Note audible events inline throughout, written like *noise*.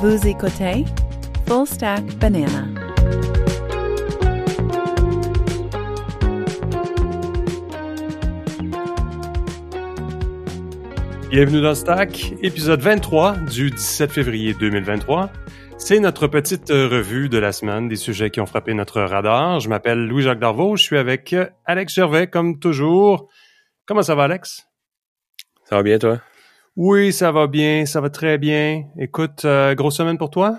Vous écoutez Full Stack Banana. Bienvenue dans Stack, épisode 23 du 17 février 2023. C'est notre petite revue de la semaine des sujets qui ont frappé notre radar. Je m'appelle Louis-Jacques Darvaux, je suis avec Alex Gervais comme toujours. Comment ça va Alex? Ça va bien toi? Oui, ça va bien, ça va très bien. Écoute, euh, grosse semaine pour toi?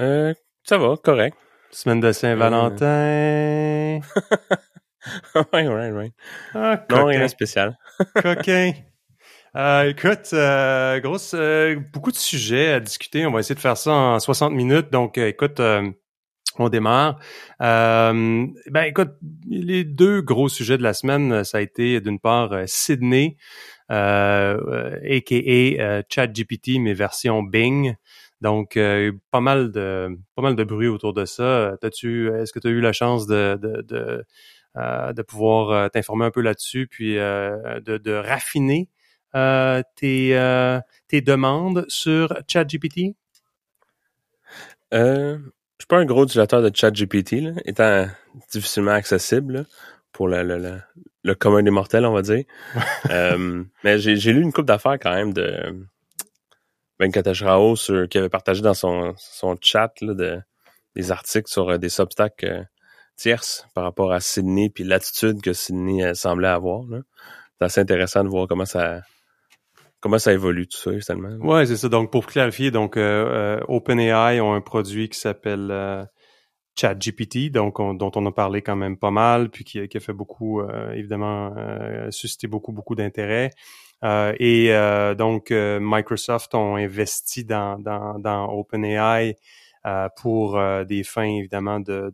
Euh, ça va, correct. Semaine de Saint-Valentin. oui, oui, oui. Ah, Non, rien de spécial. coquin. Euh, écoute, euh, grosse, euh, beaucoup de sujets à discuter. On va essayer de faire ça en 60 minutes. Donc, euh, écoute, euh, on démarre. Euh, ben, écoute, les deux gros sujets de la semaine, ça a été d'une part Sydney, euh, euh, aka euh, ChatGPT, mais version Bing. Donc, euh, pas mal de pas mal de bruit autour de ça. Est-ce que tu as eu la chance de, de, de, euh, pouvoir euh, t'informer un peu là-dessus, puis euh, de, raffiner euh, tes, euh, tes demandes sur ChatGPT? Euh, je suis pas un gros utilisateur de ChatGPT, étant difficilement accessible pour le, le, le, le commun des mortels, on va dire. Euh, mais j'ai j'ai lu une couple d'affaires quand même de Venkatesh Rao sur, qui avait partagé dans son, son chat là, de, des articles sur euh, des obstacles euh, tierces par rapport à Sydney puis l'attitude que Sydney euh, semblait avoir. là. C'est assez intéressant de voir comment ça comment ça évolue tout ça, finalement. Ouais, c'est ça. Donc, pour clarifier, donc OpenAI ont un produit qui s'appelle euh, ChatGPT, donc on- dont on a parlé quand même pas mal, puis qui, a fait beaucoup, euh, évidemment, euh, suscité beaucoup, beaucoup d'intérêt. Euh, et euh, donc, Microsoft ont investi dans, OpenAI pour des fins, évidemment, de,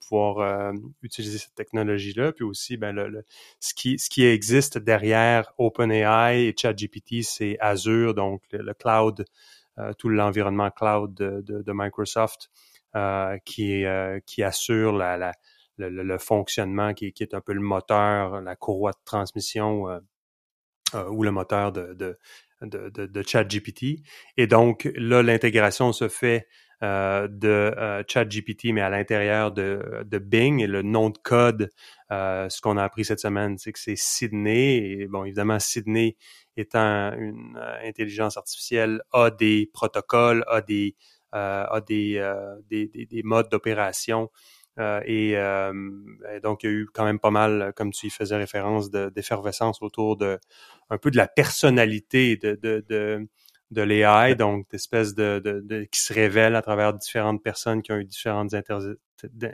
pouvoir utiliser cette technologie-là. Puis aussi, ben, le, le- ce, qui, existe derrière OpenAI et ChatGPT, c'est Azure, donc le, cloud, tout l'environnement cloud de, Microsoft qui, est, euh, qui assure la, la, le, le- fonctionnement, qui, qui est un peu le moteur, la courroie de transmission euh, euh, ou le moteur de, de, de, de, ChatGPT. Et donc, là, l'intégration se fait euh, de euh, ChatGPT, mais à l'intérieur de, de Bing. Et le nom de code, euh, ce qu'on a appris cette semaine, c'est que c'est Sydney. Et bon, évidemment, Sydney étant une euh, intelligence artificielle, a des protocoles, a des, euh, a des, euh, des, des, des modes d'opération. Euh, et, euh, et donc, il y a eu quand même pas mal, comme tu y faisais référence, de- d'effervescence autour de un peu de la personnalité de, de, de, de l'AI, donc d'espèces de, de, de- qui se révèlent à travers différentes personnes qui ont eu différentes inter-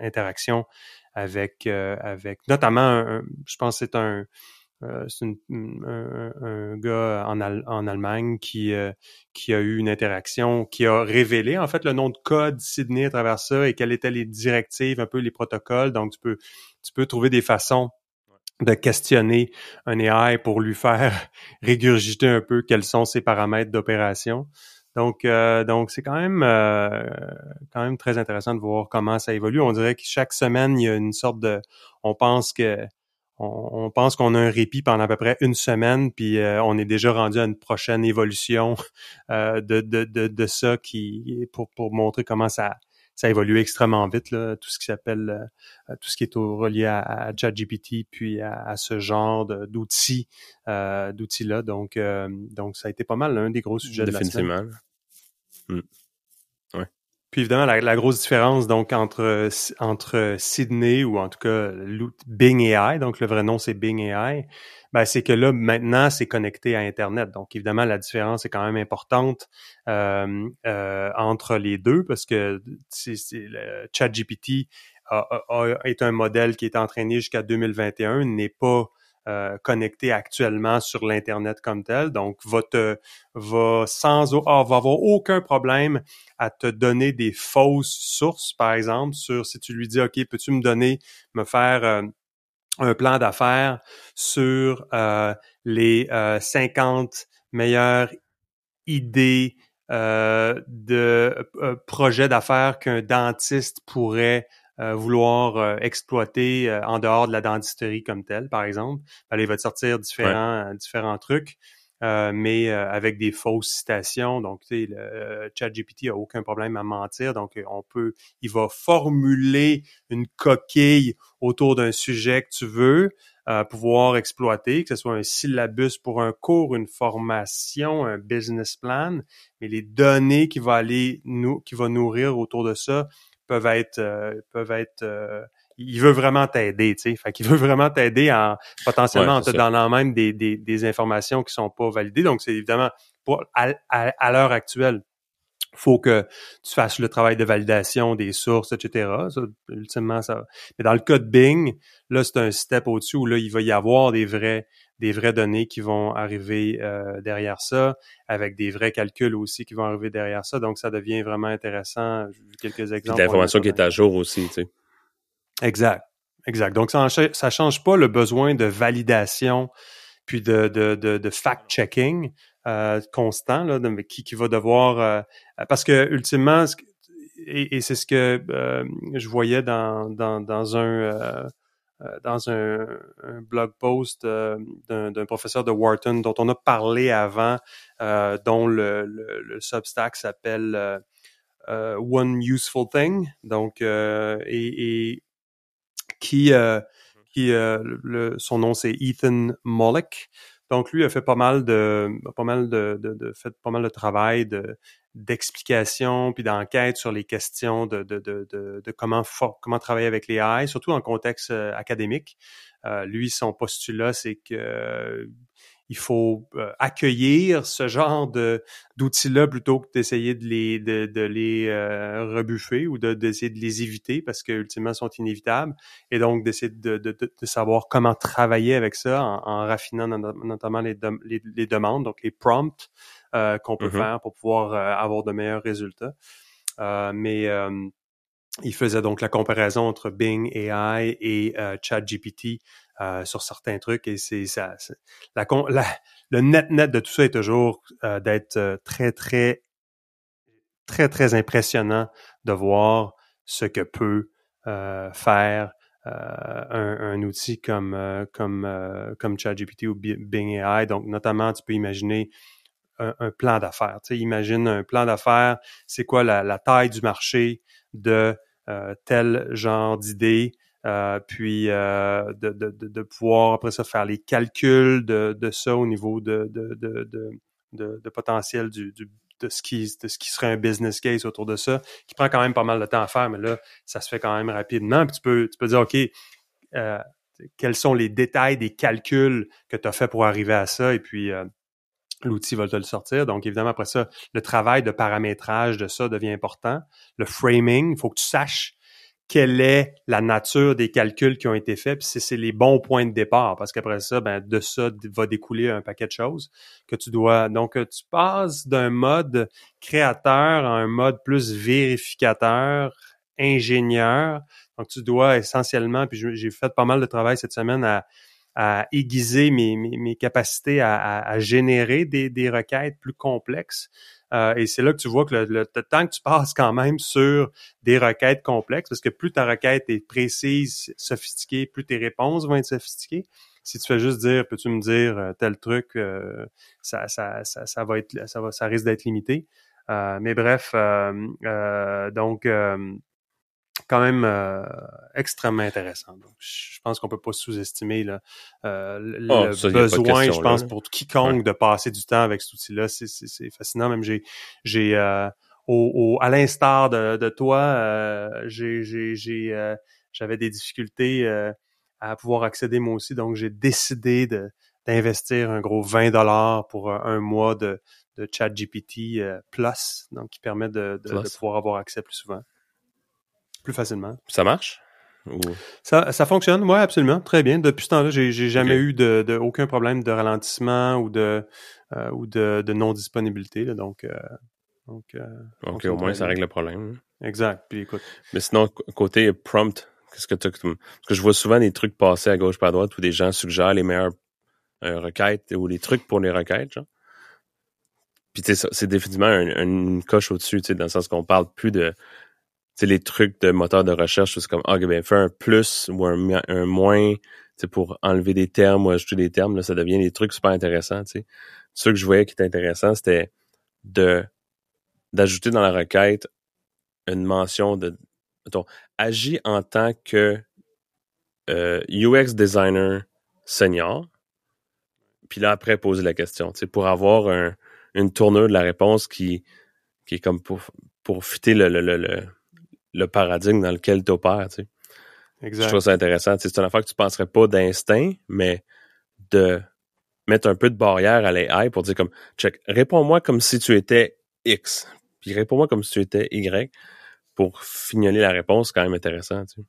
interactions avec, euh, avec notamment, un- je pense que c'est un, euh, c'est un, un gars en, en Allemagne qui, euh, qui a eu une interaction, qui a révélé en fait le nom de code Sydney à travers ça et quelles étaient les directives, un peu les protocoles. Donc tu peux, tu peux trouver des façons de questionner un AI pour lui faire *laughs* régurgiter un peu quels sont ses paramètres d'opération. Donc, euh, donc c'est quand même euh, quand même très intéressant de voir comment ça évolue. On dirait que chaque semaine il y a une sorte de, on pense que on, pense qu'on a un répit pendant à peu près une semaine, puis euh, on est déjà rendu à une prochaine évolution euh, de, de, de, ça qui pour, pour montrer comment ça ça évolue extrêmement vite là, tout ce qui s'appelle euh, tout ce qui est relié à, à ChatGPT puis à, ce genre d'outils euh, d'outils là. Donc donc ça a été pas mal l'un des gros sujets de la semaine. Puis évidemment, la, grosse différence donc entre entre Sydney ou en tout cas Bing AI, donc le vrai nom c'est Bing AI, ben c'est que là maintenant c'est connecté à Internet. Donc évidemment la différence est quand même importante euh, euh, entre les deux parce que ChatGPT est un modèle qui est entraîné jusqu'à 2021, n'est pas euh, connecté actuellement sur l'internet comme tel, donc va te va sans ah, va avoir aucun problème à te donner des fausses sources, par exemple, sur si tu lui dis, OK, peux-tu me donner, me faire euh, un plan d'affaires sur euh, les euh, 50 meilleures idées de projets d'affaires qu'un dentiste pourrait euh, vouloir euh, exploiter euh, en dehors de la dentisterie comme telle, par exemple. Alors, il va te sortir différents, différents trucs. euh, mais euh, avec des fausses citations. Donc, tu sais, le euh, ChatGPT a aucun problème à mentir. Donc, on peut, il va formuler une coquille autour d'un sujet que tu veux pouvoir exploiter, que ce soit un syllabus pour un cours, une formation, un business plan, mais les données qui va aller nous, qui va nourrir autour de ça peuvent être peuvent être il veut vraiment t'aider, tu sais. Fait qu'il *laughs* veut vraiment t'aider en potentiellement en te donnant même des, des, des, informations qui sont pas validées. Donc, c'est évidemment pour à, à, l'heure actuelle, faut que tu fasses le travail de validation des sources, etc. Ça, ultimement, ça. Mais dans le cas de Bing, là, c'est un step au-dessus où là, il va y avoir des vrais des vraies données qui vont arriver euh, derrière ça, avec des vrais calculs aussi qui vont arriver derrière ça. Donc, ça devient vraiment intéressant. J'ai vu quelques exemples. L'information qui est à jour aussi, tu sais. Exact. Exact. Donc, ça ne change pas le besoin de validation puis de, de, de, fact-checking euh, constant là, qui, qui va devoir... Euh, parce que, ultimement, et, c'est ce que euh, je voyais dans, dans, un... dans un, blog post d'un professeur de Wharton dont on a parlé avant, dont le, le, Substack s'appelle One Useful Thing. Donc, et, qui, euh, qui euh, le, son nom c'est Ethan Mollick. Donc lui a fait pas mal de pas mal de, de fait pas mal de travail de d'explication puis d'enquête sur les questions de, de, de, de, comment comment travailler avec les AI, surtout en contexte euh, académique. Euh, lui, son postulat, c'est que il faut euh, accueillir ce genre de d'outils-là plutôt que d'essayer de les de, de les euh, rebuffer ou de d'essayer de les éviter parce que ultimement sont inévitables et donc d'essayer de, de, de, savoir comment travailler avec ça en, en raffinant notamment les, les, les, demandes donc les prompts euh, qu'on peut mm-hmm. faire pour pouvoir avoir de meilleurs résultats mais il faisait donc la comparaison entre Bing AI et ChatGPT euh, sur certains trucs et c'est ça. La, la, le net net de tout ça est toujours euh, d'être euh, très très très très impressionnant de voir ce que peut faire un, un, outil comme comme comme ChatGPT ou Bing AI. Donc notamment, tu peux imaginer un, un plan d'affaires. Tu sais, imagine un plan d'affaires. C'est quoi la, la, taille du marché de tel genre d'idée? Euh, puis euh, de, de, de, pouvoir après ça faire les calculs de, de ça au niveau de, de, potentiel de ce qui de ce qui serait un business case autour de ça, qui prend quand même pas mal de temps à faire, mais là, ça se fait quand même rapidement. Puis tu peux, tu peux dire, OK, euh, quels sont les détails des calculs que tu as fait pour arriver à ça, et puis l'outil va te le sortir. Donc, évidemment, après ça, le travail de paramétrage de ça devient important. Le framing, il faut que tu saches quelle est la nature des calculs qui ont été faits, puis c'est les bons points de départ, parce qu'après ça, ben, de ça va découler un paquet de choses que tu dois. Donc, euh, tu passes d'un mode créateur à un mode plus vérificateur, ingénieur. Donc, tu dois essentiellement, puis j'ai fait pas mal de travail cette semaine à, à aiguiser mes, mes, capacités à, à, générer des, des requêtes plus complexes. Euh, et c'est là que tu vois que le, temps que tu passes quand même sur des requêtes complexes, parce que plus ta requête est précise, sophistiquée, plus tes réponses vont être sophistiquées. Si tu fais juste dire, peux-tu me dire euh, tel truc, euh, ça, ça, ça, ça, va être, ça va, ça risque d'être limité. mais bref, donc quand même euh, extrêmement intéressant. Donc, je pense qu'on peut pas sous-estimer euh, le ah, besoin, je pense, pour quiconque de passer du temps avec cet outil-là. C'est fascinant. Même j'ai j'ai euh, au, à l'instar de, de, toi, euh, j'ai j'ai euh, j'avais des difficultés à pouvoir accéder moi aussi. Donc, j'ai décidé de d'investir un gros 20 dollars pour un, mois de, de ChatGPT Plus, donc qui permet de, de, de pouvoir avoir accès plus souvent plus facilement. Ça marche? Ça, ça fonctionne, oui, absolument, très bien. Depuis ce temps-là, j'ai, jamais eu de, de, aucun problème de ralentissement ou de euh, ou de, de non-disponibilité. donc, euh, donc euh, ok, au moins ça règle le problème. Exact. Puis écoute. Mais sinon, côté prompt, qu'est-ce que tu Parce que je vois souvent des trucs passer à gauche pas à droite où des gens suggèrent les meilleures requêtes ou les trucs pour les requêtes, genre. Puis c'est définitivement une coche au-dessus, dans le sens qu'on parle plus de les trucs de moteur de recherche, c'est comme, ah, ben, fais un plus ou un, un moins, pour enlever des termes ou ajouter des termes, là, ça devient des trucs super intéressants, tu ce que je voyais qui était intéressant, c'était de d'ajouter dans la requête une mention de mettons, agis en tant que euh, UX designer senior, puis là après poser la question, tu sais, pour avoir un, une tournure de la réponse qui, qui est comme pour, pour fitter le, le, le, le paradigme dans lequel tu opères, tu sais. Exact. Je trouve ça intéressant. C'est une affaire que tu penserais pas d'instinct, mais de mettre un peu de barrière à l'AI pour dire comme, check, réponds-moi comme si tu étais X, puis réponds-moi comme si tu étais Y, pour fignoler la réponse, c'est quand même intéressant, tu sais.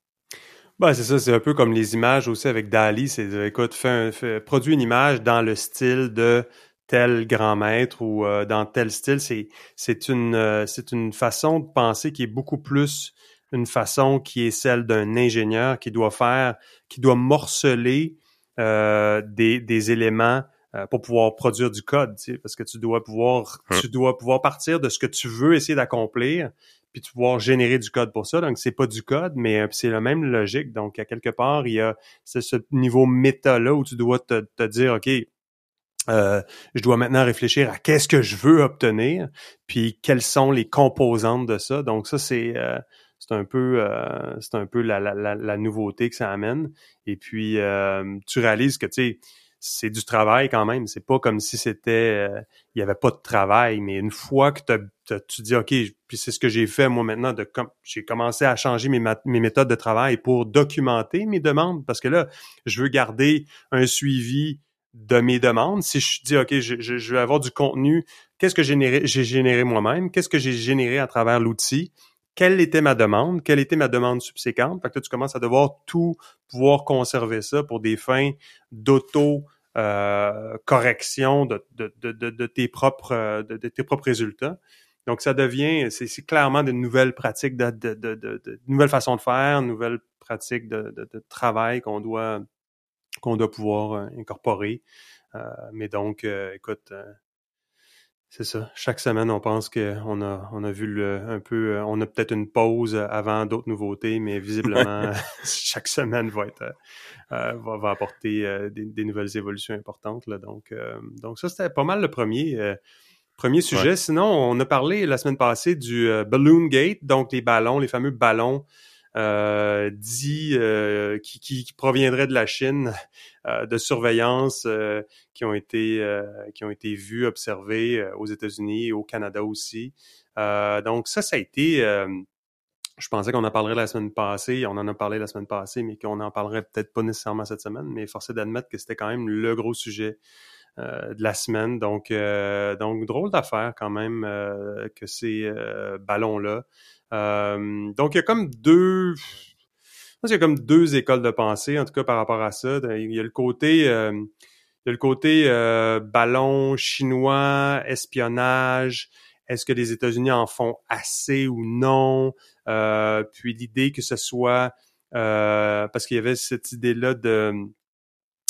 Ben, c'est ça, c'est un peu comme les images aussi avec Dali, c'est écoute, fais, un, produis une image dans le style de tel grand maître ou euh, dans tel style, c'est c'est une euh, c'est une façon de penser qui est beaucoup plus une façon qui est celle d'un ingénieur qui doit faire, qui doit morceler euh, des, des éléments pour pouvoir produire du code, tu sais, parce que tu dois pouvoir hum. tu dois pouvoir partir de ce que tu veux essayer d'accomplir puis tu pouvoir générer du code pour ça. Donc, c'est pas du code, mais euh, c'est la même logique. Donc, à quelque part, il y a ce niveau méta-là où tu dois te, te dire, OK, euh, je dois maintenant réfléchir à qu'est-ce que je veux obtenir, puis quelles sont les composantes de ça. Donc, ça, c'est euh, c'est un peu euh, c'est un peu la, la, la, nouveauté que ça amène. Et puis, tu réalises que, tu sais, c'est du travail quand même. C'est pas comme si c'était euh, il y avait pas de travail, mais une fois que tu dis OK, puis c'est ce que j'ai fait moi maintenant j'ai commencé à changer mes, mes méthodes de travail pour documenter mes demandes parce que là, je veux garder un suivi de mes demandes. Si je dis OK, je, je, veux avoir du contenu, qu'est-ce que j'ai généré, moi-même, qu'est-ce que j'ai généré à travers l'outil, quelle était ma demande, quelle était ma demande subséquente? Fait que tu commences à devoir tout pouvoir conserver ça pour des fins d'auto euh, correction de, de, tes propres résultats. Donc, ça devient, c'est clairement de nouvelles pratiques, de, de, nouvelles façons de faire, nouvelles pratiques de, travail qu'on doit qu'on doit pouvoir euh, incorporer. Euh, mais donc, euh, écoute, c'est ça. Chaque semaine, on pense qu'on a, on a vu le, un peu, on a peut-être une pause avant d'autres nouveautés, mais visiblement, *laughs* chaque semaine va être, euh, va, va, apporter euh, des, nouvelles évolutions importantes. Là. Donc, donc ça, c'était pas mal le premier, premier sujet. Sinon, on a parlé la semaine passée du Balloon Gate, donc les ballons, les fameux ballons euh, dit euh, qui, qui, proviendrait de la Chine *laughs* euh, de surveillance qui ont été qui ont été vus observés aux États-Unis et au Canada aussi. donc ça, ça a été je pensais qu'on en parlerait la semaine passée, on en a parlé la semaine passée, mais qu'on en parlerait peut-être pas nécessairement cette semaine, mais force est d'admettre que c'était quand même le gros sujet de la semaine. Donc, donc drôle d'affaire quand même que ces ballons-là euh, donc, il y a comme deux... Il y a comme deux écoles de pensée, en tout cas par rapport à ça. Il y a le côté, euh, il y a le côté euh, ballon chinois, espionnage. Est-ce que les États-Unis en font assez ou non? Puis l'idée que ce soit parce qu'il y avait cette idée-là de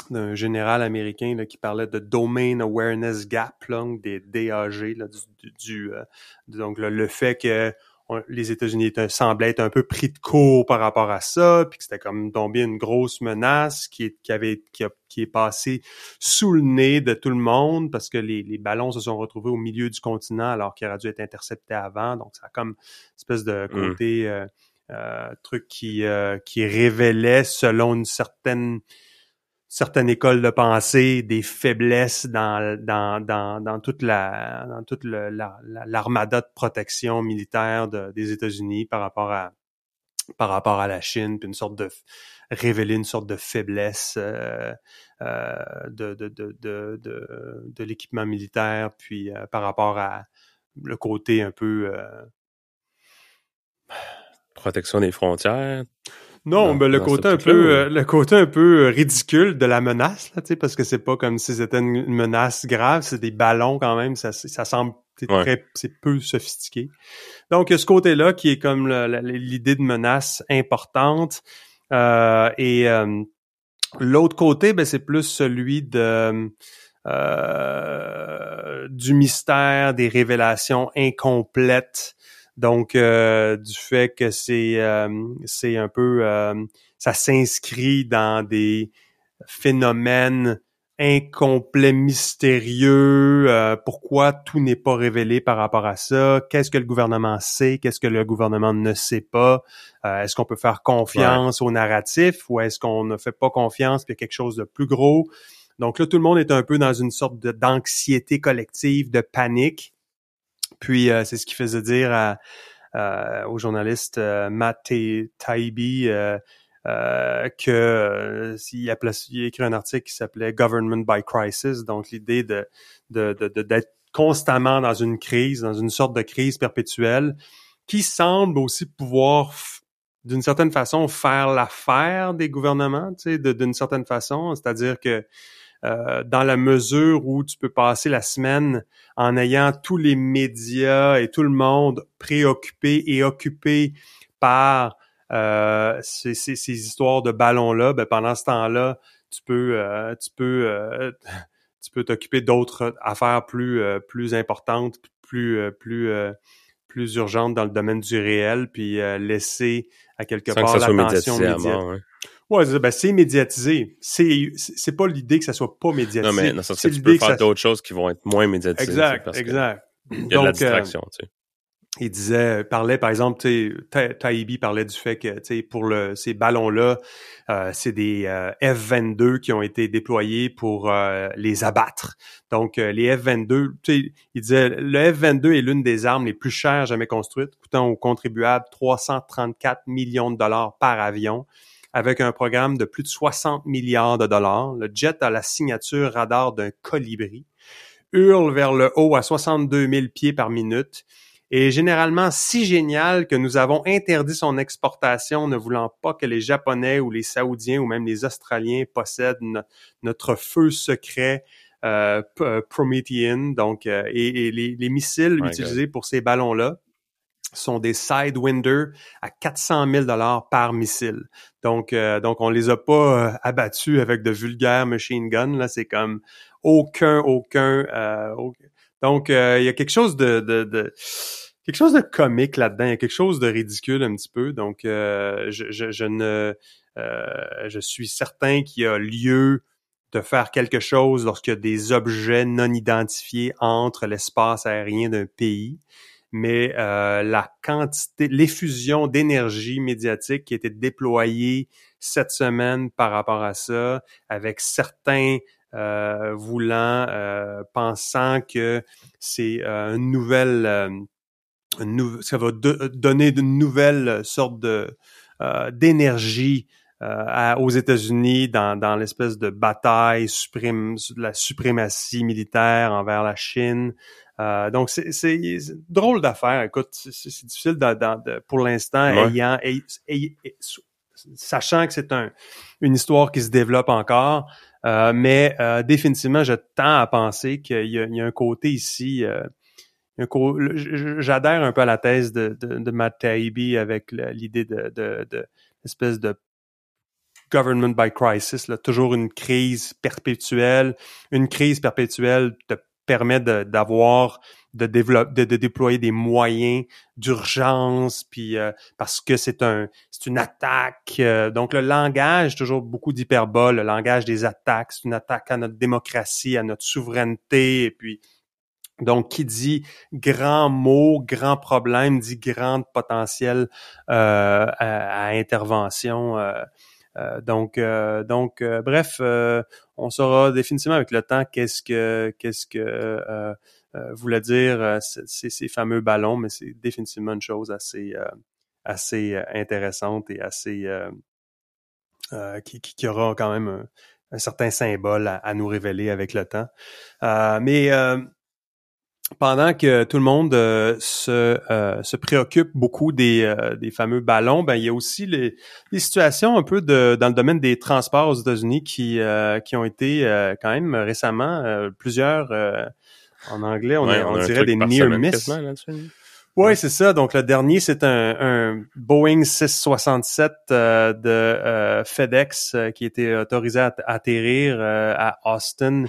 d'un général américain là, qui parlait de Domain Awareness Gap, là, des DAG, là, du, du donc le fait que les États-Unis semblaient être un peu pris de court par rapport à ça, puis que c'était comme tombé une grosse menace qui est, qui avait qui, a, qui est passée sous le nez de tout le monde parce que les, les ballons se sont retrouvés au milieu du continent alors qu'ils auraient dû être interceptés avant. Donc ça a comme une espèce de mmh. côté euh, euh, truc qui euh, qui révélait selon une certaine certaines écoles de pensée des faiblesses dans, dans, dans, dans toute la dans toute l'armada de protection militaire des États-Unis par rapport à par rapport à la Chine, puis une sorte de révéler une sorte de faiblesse euh, euh, de, de, de, de, de, l'équipement militaire, puis euh, par rapport à le côté un peu protection des frontières. Non, mais le côté un peu, euh, le côté un peu ridicule de la menace, là, parce que c'est pas comme si c'était une menace grave, c'est des ballons quand même, ça, ça semble très, c'est peu sophistiqué. Donc, il y a ce côté-là qui est comme l'idée de menace importante. Euh, et euh, l'autre côté, ben, c'est plus celui de du mystère, des révélations incomplètes donc, euh, du fait que c'est euh, c'est un peu euh, ça s'inscrit dans des phénomènes incomplet, mystérieux, euh, pourquoi tout n'est pas révélé par rapport à ça, qu'est-ce que le gouvernement sait, qu'est-ce que le gouvernement ne sait pas, euh, est-ce qu'on peut faire confiance au narratif ou est-ce qu'on ne fait pas confiance puis quelque chose de plus gros? Donc là, tout le monde est un peu dans une sorte d'anxiété collective, de panique. Puis euh, c'est ce qui faisait dire à, au journaliste Matt Taibbi euh, que euh, a, écrit un article qui s'appelait Government by Crisis, donc l'idée de, de, de, d'être constamment dans une crise, dans une sorte de crise perpétuelle, qui semble aussi pouvoir d'une certaine façon faire l'affaire des gouvernements, tu sais, d'une certaine façon, c'est-à-dire que euh, dans la mesure où tu peux passer la semaine en ayant tous les médias et tout le monde préoccupé et occupé par euh, ces, ces, histoires de ballons-là, ben pendant ce temps-là, tu peux, euh, tu peux, euh, *laughs* tu peux t'occuper d'autres affaires plus, plus importantes, plus, plus, plus urgentes dans le domaine du réel, puis laisser à quelque part l'attention médiatique. Ouais, ben c'est médiatisé. C'est c'est pas l'idée que ça soit pas médiatisé. Non mais non, ça, tu peux faire d'autres choses qui vont être moins médiatisées. Exact, exact. Il y a de la distraction, tu sais il disait, parlait par exemple, Taïbi parlait du fait que pour le, ces ballons-là, euh, c'est des euh, F-22 qui ont été déployés pour euh, les abattre. Donc les F-22, il disait, le F-22 est l'une des armes les plus chères jamais construites, coûtant aux contribuables 334 millions de dollars par avion avec un programme de plus de 60 milliards de dollars. Le jet a la signature radar d'un colibri, hurle vers le haut à 62 000 pieds par minute est généralement si génial que nous avons interdit son exportation, ne voulant pas que les Japonais ou les Saoudiens ou même les Australiens possèdent notre feu secret euh, euh, Promethean. Donc, euh, et, les, missiles utilisés pour ces ballons-là sont des Sidewinder à 400 000 dollars par missile. Donc, donc on les a pas abattus avec de vulgaires machine guns. Là, c'est comme aucun, aucun, aucun donc, euh, il y a quelque chose de, de, quelque chose de comique là-dedans, il y a quelque chose de ridicule un petit peu. Donc, euh, je, je, ne, euh, je suis certain qu'il y a lieu de faire quelque chose lorsqu'il y a des objets non identifiés entre l'espace aérien d'un pays. Mais la quantité, l'effusion d'énergie médiatique qui a été déployée cette semaine par rapport à ça, avec certains euh, voulant, euh, pensant que c'est euh, une nouvelle, une ça va donner de nouvelles sortes de d'énergie aux États-Unis dans, dans l'espèce de bataille suprême, la suprématie militaire envers la Chine. Donc c'est drôle d'affaire. Écoute, c'est difficile de, pour l'instant, ayant, sachant que c'est un, une histoire qui se développe encore. Euh, mais euh, définitivement, je tends à penser qu'il y, y, a un côté ici. Euh, J'adhère un peu à la thèse de, de, de Matt Taibbi avec l'idée de, de, de espèce de government by crisis, là, toujours une crise perpétuelle. Une crise perpétuelle te permet d'avoir de, développer, de, déployer des moyens d'urgence, puis euh, parce que c'est un c'est une attaque. Euh, donc le langage, toujours beaucoup d'hyperbole, le langage des attaques, c'est une attaque à notre démocratie, à notre souveraineté, et puis donc, qui dit grand mot, grand problème, dit grand potentiel euh, à, intervention. Donc, donc, bref, on saura définitivement avec le temps qu'est-ce que qu'est-ce que euh, voulait dire euh, ces, fameux ballons, mais c'est définitivement une chose assez, euh, assez intéressante et assez qui, qui, aura quand même un, certain symbole à, nous révéler avec le temps. mais pendant que tout le monde se, se préoccupe beaucoup des, des fameux ballons, ben il y a aussi les, les situations un peu de, dans le domaine des transports aux États-Unis qui, qui ont été quand même récemment plusieurs en anglais, on, on, dirait des near miss. Oui, c'est ça. Donc le dernier, c'est un, Boeing 667 euh, de euh, FedEx euh, qui était autorisé à, atterrir à Austin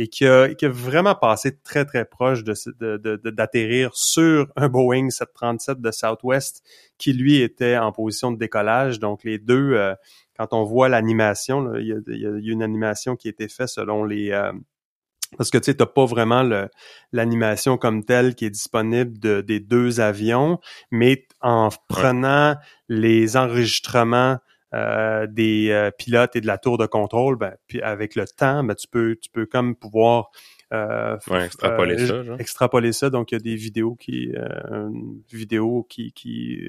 et qui a, qui a, vraiment passé très très proche de d'atterrir sur un Boeing 737 de Southwest qui lui était en position de décollage. Donc les deux quand on voit l'animation, il y a, y a, une animation qui a été faite selon les parce que tu sais, t'as pas vraiment l'animation comme telle qui est disponible de, des deux avions, mais en prenant les enregistrements euh, des euh, pilotes et de la tour de contrôle, ben, puis avec le temps, ben, tu peux tu peux comme pouvoir euh, extrapoler ça. Genre. Extrapoler ça. Donc il y a des vidéos qui une vidéo qui qui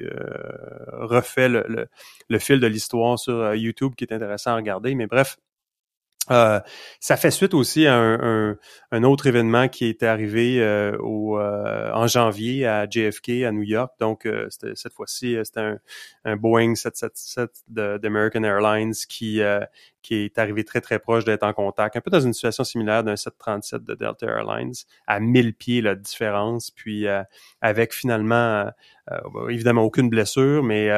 refait le, le, le, fil de l'histoire sur YouTube qui est intéressant à regarder. Mais bref, euh, ça fait suite aussi à un, un, autre événement qui était arrivé euh, au, euh, en janvier à JFK à New York. Donc cette fois-ci, c'était un, un, Boeing 777 d'American Airlines qui qui est arrivé très très proche d'être en contact, un peu dans une situation similaire d'un 737 de Delta Airlines, à 1000 pieds la différence, puis avec finalement évidemment aucune blessure, mais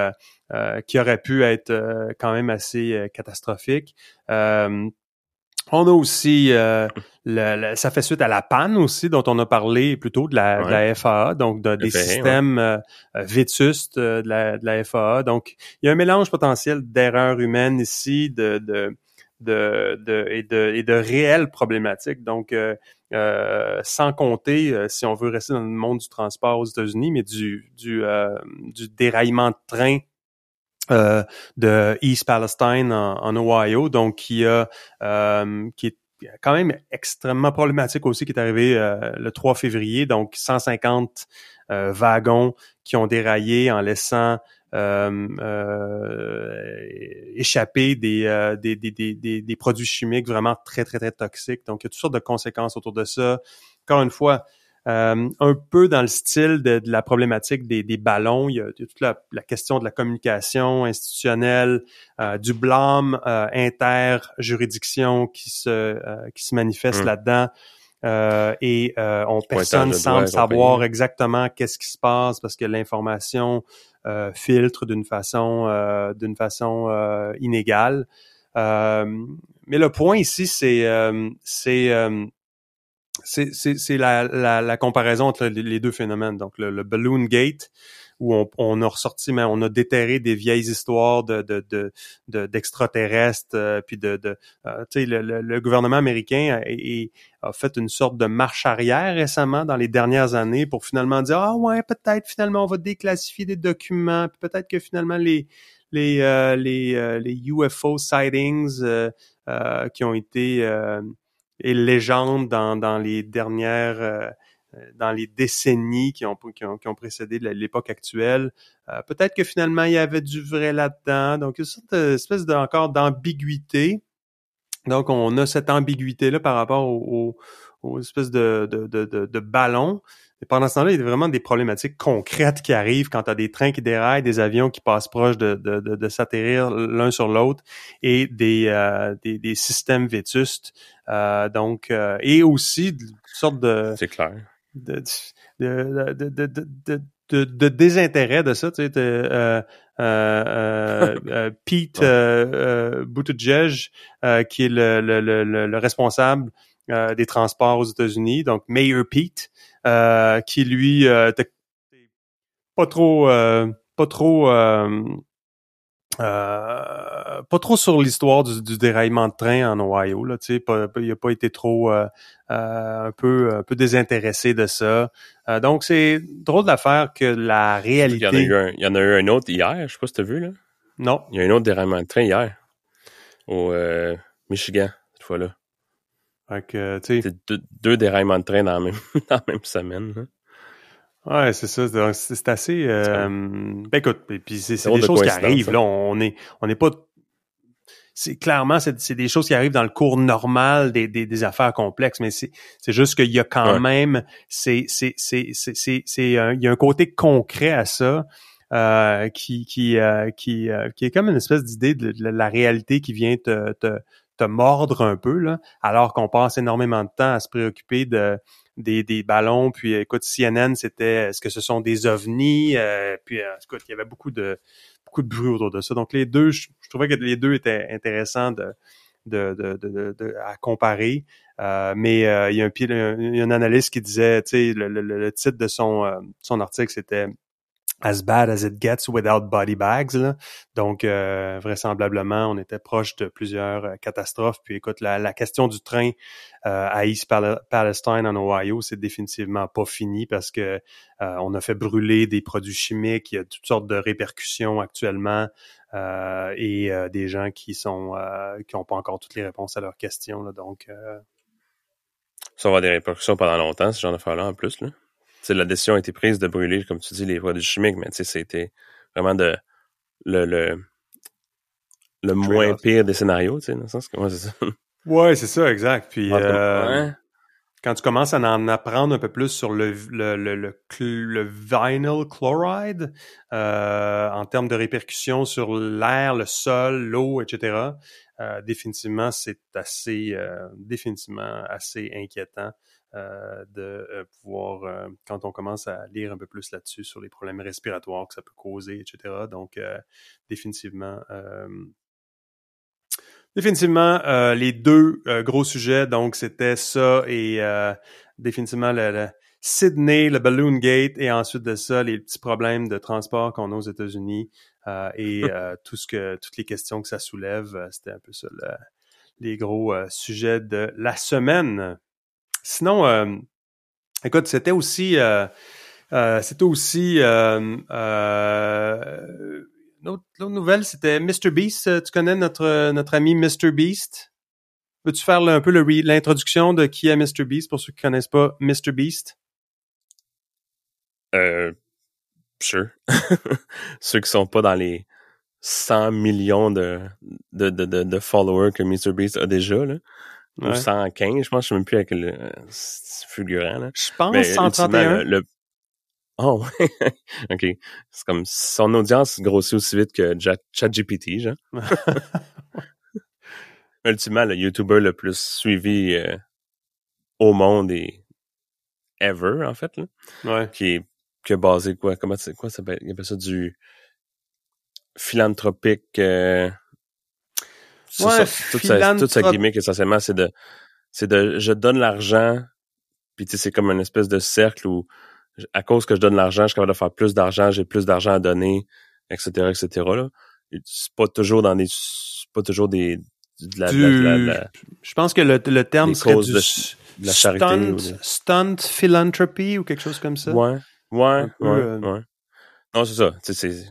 qui aurait pu être quand même assez catastrophique. On a aussi, euh, le, ça fait suite à la panne aussi, dont on a parlé plutôt de la, de la FAA, donc des systèmes euh, vétustes euh, de, la, de la FAA. Donc, il y a un mélange potentiel d'erreurs humaines ici, de, de, de, de, et, de, et de réelles problématiques. Donc, euh, sans compter, si on veut rester dans le monde du transport aux États-Unis, mais du, du, du déraillement de train euh, de East Palestine en, Ohio, donc qui a euh, qui est quand même extrêmement problématique aussi, qui est arrivé euh, le 3 février, donc 150 wagons qui ont déraillé en laissant échapper des, des, des, des, des produits chimiques vraiment très, très, très toxiques. Donc, il y a toutes sortes de conséquences autour de ça. Encore une fois, euh, un peu dans le style de, la problématique des, des, ballons. Il y a, toute la, question de la communication institutionnelle, euh, du blâme euh, inter-juridiction qui se euh, qui se manifeste mmh. là-dedans. et on personne semble savoir exactement qu'est-ce qui se passe parce que l'information filtre d'une façon d'une façon inégale. mais le point ici, c'est c'est c'est la, comparaison entre les deux phénomènes. Donc, le, Balloon Gate, où on, a ressorti, mais on a déterré des vieilles histoires de d'extraterrestres, de, de, euh, puis euh, le, gouvernement américain a, fait une sorte de marche arrière récemment dans les dernières années pour finalement dire ah ouais peut-être finalement on va déclassifier des documents, puis peut-être que finalement les les euh, les, les UFO sightings qui ont été et légende dans, dans les dernières euh, dans les décennies qui ont, qui ont, qui ont précédé l'époque actuelle. Euh, peut-être que finalement, il y avait du vrai là-dedans. Donc, il y a une espèce de, encore d'ambiguïté. Donc, on a cette ambiguïté-là par rapport aux, aux, espèces de, de, de, de, ballons. Et pendant ce temps-là, il y a vraiment des problématiques concrètes qui arrivent quand tu as des trains qui déraillent, des avions qui passent proches de, de, de, s'atterrir l'un sur l'autre et des, euh, des, des, systèmes vétustes. Euh, donc, euh, et aussi une sorte de... C'est clair. De, de, de, de, de, de désintérêt de ça. Tu sais, euh, euh, euh, *laughs* Pete euh, Buttigieg, qui est le, le, le, le responsable des transports aux États-Unis, donc Mayor Pete, euh, qui lui euh, pas trop euh, pas trop pas trop sur l'histoire du, déraillement de train en Ohio là, tu sais, il a pas été trop un peu un peu désintéressé de ça. donc c'est drôle d'affaire que la réalité. Il y, en a eu un, il y en a eu un autre hier, je sais pas si tu as vu là. Non. Il y a un autre déraillement de train hier au Michigan cette fois-là. Fait tu sais. Deux, deux, déraillements de train dans la même, *laughs* dans la même semaine. Hein. Ouais, c'est ça. C'est assez. Euh, ben écoute, puis c'est des choses qui arrivent. Là, on est, on n'est pas. C'est clairement, c'est des choses qui arrivent dans le cours normal des, des, des affaires complexes, mais c'est juste qu'il y a quand même, c'est c'est c'est c'est c'est il y a un côté concret à ça. Euh, qui qui euh, qui euh, qui est comme une espèce d'idée de, la réalité qui vient te, te te mordre un peu, là, alors qu'on passe énormément de temps à se préoccuper de des, des ballons. Puis écoute, CNN, c'était est-ce que ce sont des ovnis? Euh, puis euh, écoute, il y avait beaucoup de beaucoup de bruit autour de ça. Donc les deux, je, trouvais que les deux étaient intéressants de, de, de, de, à comparer. Euh, mais il, y a un, a un analyste qui disait, tu sais, le, le, le, titre de son, son article, c'était as bad as it gets without body bags. Là. Donc, euh, vraisemblablement, on était proche de plusieurs euh, catastrophes. Puis écoute, la, la question du train euh, à East Palestine en Ohio, c'est définitivement pas fini parce que on a fait brûler des produits chimiques. Il y a toutes sortes de répercussions actuellement et des gens qui sont qui n'ont pas encore toutes les réponses à leurs questions. Là. Donc, ça va avoir des répercussions pendant longtemps, ce genre d'affaires-là, en plus. Là la décision a été prise de brûler, comme tu dis, les produits chimiques, mais c'était vraiment de le, le, le moins pire des scénarios, tu sais, dans le sens que moi, c'est ça. *laughs* Ouais, c'est ça, exact. Puis euh, quand tu commences à en apprendre un peu plus sur le, le, le, le, vinyl chloride, euh, en termes de répercussions sur l'air, le sol, l'eau, etc., euh, définitivement, c'est assez, euh, définitivement assez inquiétant. Euh, de euh, pouvoir, euh, quand on commence à lire un peu plus là-dessus sur les problèmes respiratoires que ça peut causer, etc. Donc, définitivement, définitivement, les deux gros sujets, donc c'était ça et définitivement le, Sydney, le Balloon Gate et ensuite de ça, les petits problèmes de transport qu'on a aux États-Unis et *laughs* tout ce que, toutes les questions que ça soulève. C'était un peu ça les gros sujets de la semaine. Sinon, euh, écoute, c'était aussi, euh, euh, c'était aussi l'autre nouvelle, c'était Mr Beast. Tu connais notre notre ami Mr Beast? Peux-tu faire un peu l'introduction de qui est Mr Beast pour ceux qui connaissent pas Mr Beast? Euh, sure. *laughs* ceux qui sont pas dans les 100 millions de de, de, de, followers que Mr Beast a déjà là. Ouais. 115, je pense, je sais même plus avec le euh, fulgurant. Là. Je pense Mais, 131. Le, Oh, ouais. *laughs* OK. C'est comme son audience grossit aussi vite que ChatGPT, genre. *laughs* *laughs* Ultimement, le YouTuber le plus suivi euh, au monde et ever, en fait, là. Ouais. Qui est, qui est basé quoi? Comment c'est quoi ça s'appelle? Il appelle ça du philanthropique euh, Ouais, toute, sa, toute sa gimmick essentiellement, c'est de, c'est de, je donne l'argent, puis tu sais, c'est comme une espèce de cercle où, à cause que je donne l'argent, je suis capable de faire plus d'argent, j'ai plus d'argent à donner, etc., etc. Là, c'est pas toujours dans des, pas toujours des, de la, de je pense que le, le terme serait du de, la charité stunt, stunt philanthropy ou quelque chose comme ça? Ouais, ouais, ouais, euh, ouais. Non, c'est ça. C'est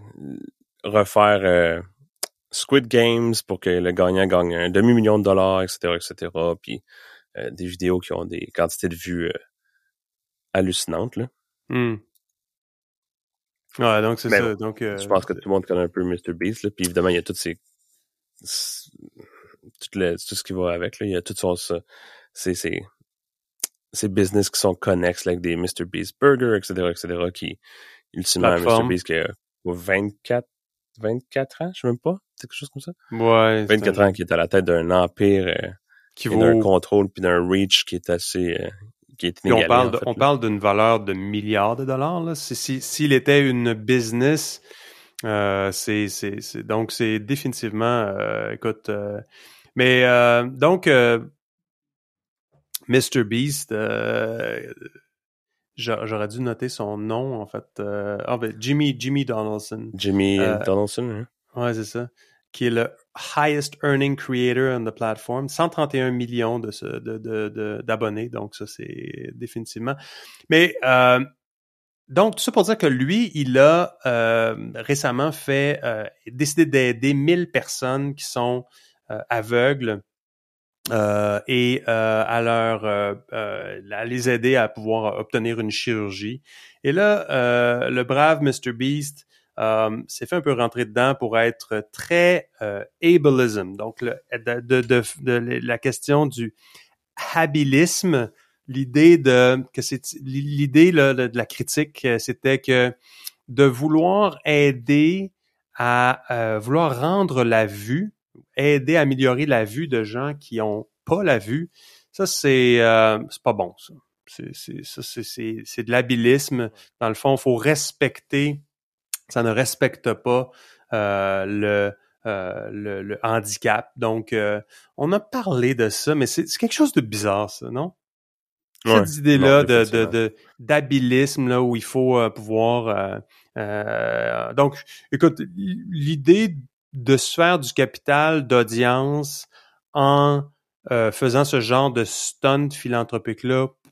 refaire. Euh, Squid Games pour que le gagnant gagne un demi-million de dollars, etc., etc. Puis euh, des vidéos qui ont des quantités de vues euh, hallucinantes, là. Hmm. Ouais, donc c'est ça. donc, euh, je pense que tout le monde connaît un peu Mr. Beast, là. Puis évidemment, il y a toutes ces... Tout, le, tout ce qui va avec, là. Il y a tout son... Ces, ces, ces business qui sont connexes, avec des Mr. Beast Burger, etc., etc., qui, ultimement, Mr. Beast qui a 24 24 ans, je sais même pas, c'est quelque chose comme ça. Ouais. 24 ans qui est à la tête d'un empire euh, qui vaut d'un contrôle puis d'un reach qui est assez euh, qui est inégalé, on parle on parle d'une valeur de milliards de dollars là. Si s'il était une business euh, c'est c'est donc c'est définitivement euh, écoute euh, mais donc Mr Beast J'aurais dû noter son nom, en fait. Euh, ah, ben, Jimmy, Jimmy Donaldson. Jimmy euh, Donaldson, hein? Ouais, c'est ça. Qui est le highest earning creator on the platform. 131 millions de, de, de, d'abonnés. Donc, ça, c'est définitivement. Mais, euh, donc, tout ça pour dire que lui, il a récemment fait, décidé d'aider 1000 personnes qui sont aveugles euh, et euh, à leur euh, à les aider à pouvoir obtenir une chirurgie. Et là, le brave Mr Beast s'est fait un peu rentrer dedans pour être très ableism, donc de, de, de, la question du habilisme, l'idée de que c'est l'idée de la critique, c'était que de vouloir aider à vouloir rendre la vue aider à améliorer la vue de gens qui ont pas la vue, ça c'est euh, c'est pas bon ça. C'est c'est c'est de l'habilisme. Dans le fond, il faut respecter. Ça ne respecte pas euh, le, euh, le, le handicap. Donc, euh, on a parlé de ça, mais c'est quelque chose de bizarre, ça, non? Cette idée-là de, de, d'habilisme, là, où il faut euh, pouvoir Euh, donc, écoute, l'idée de se faire du capital d'audience en euh, faisant ce genre de stunt philanthropique-là, tu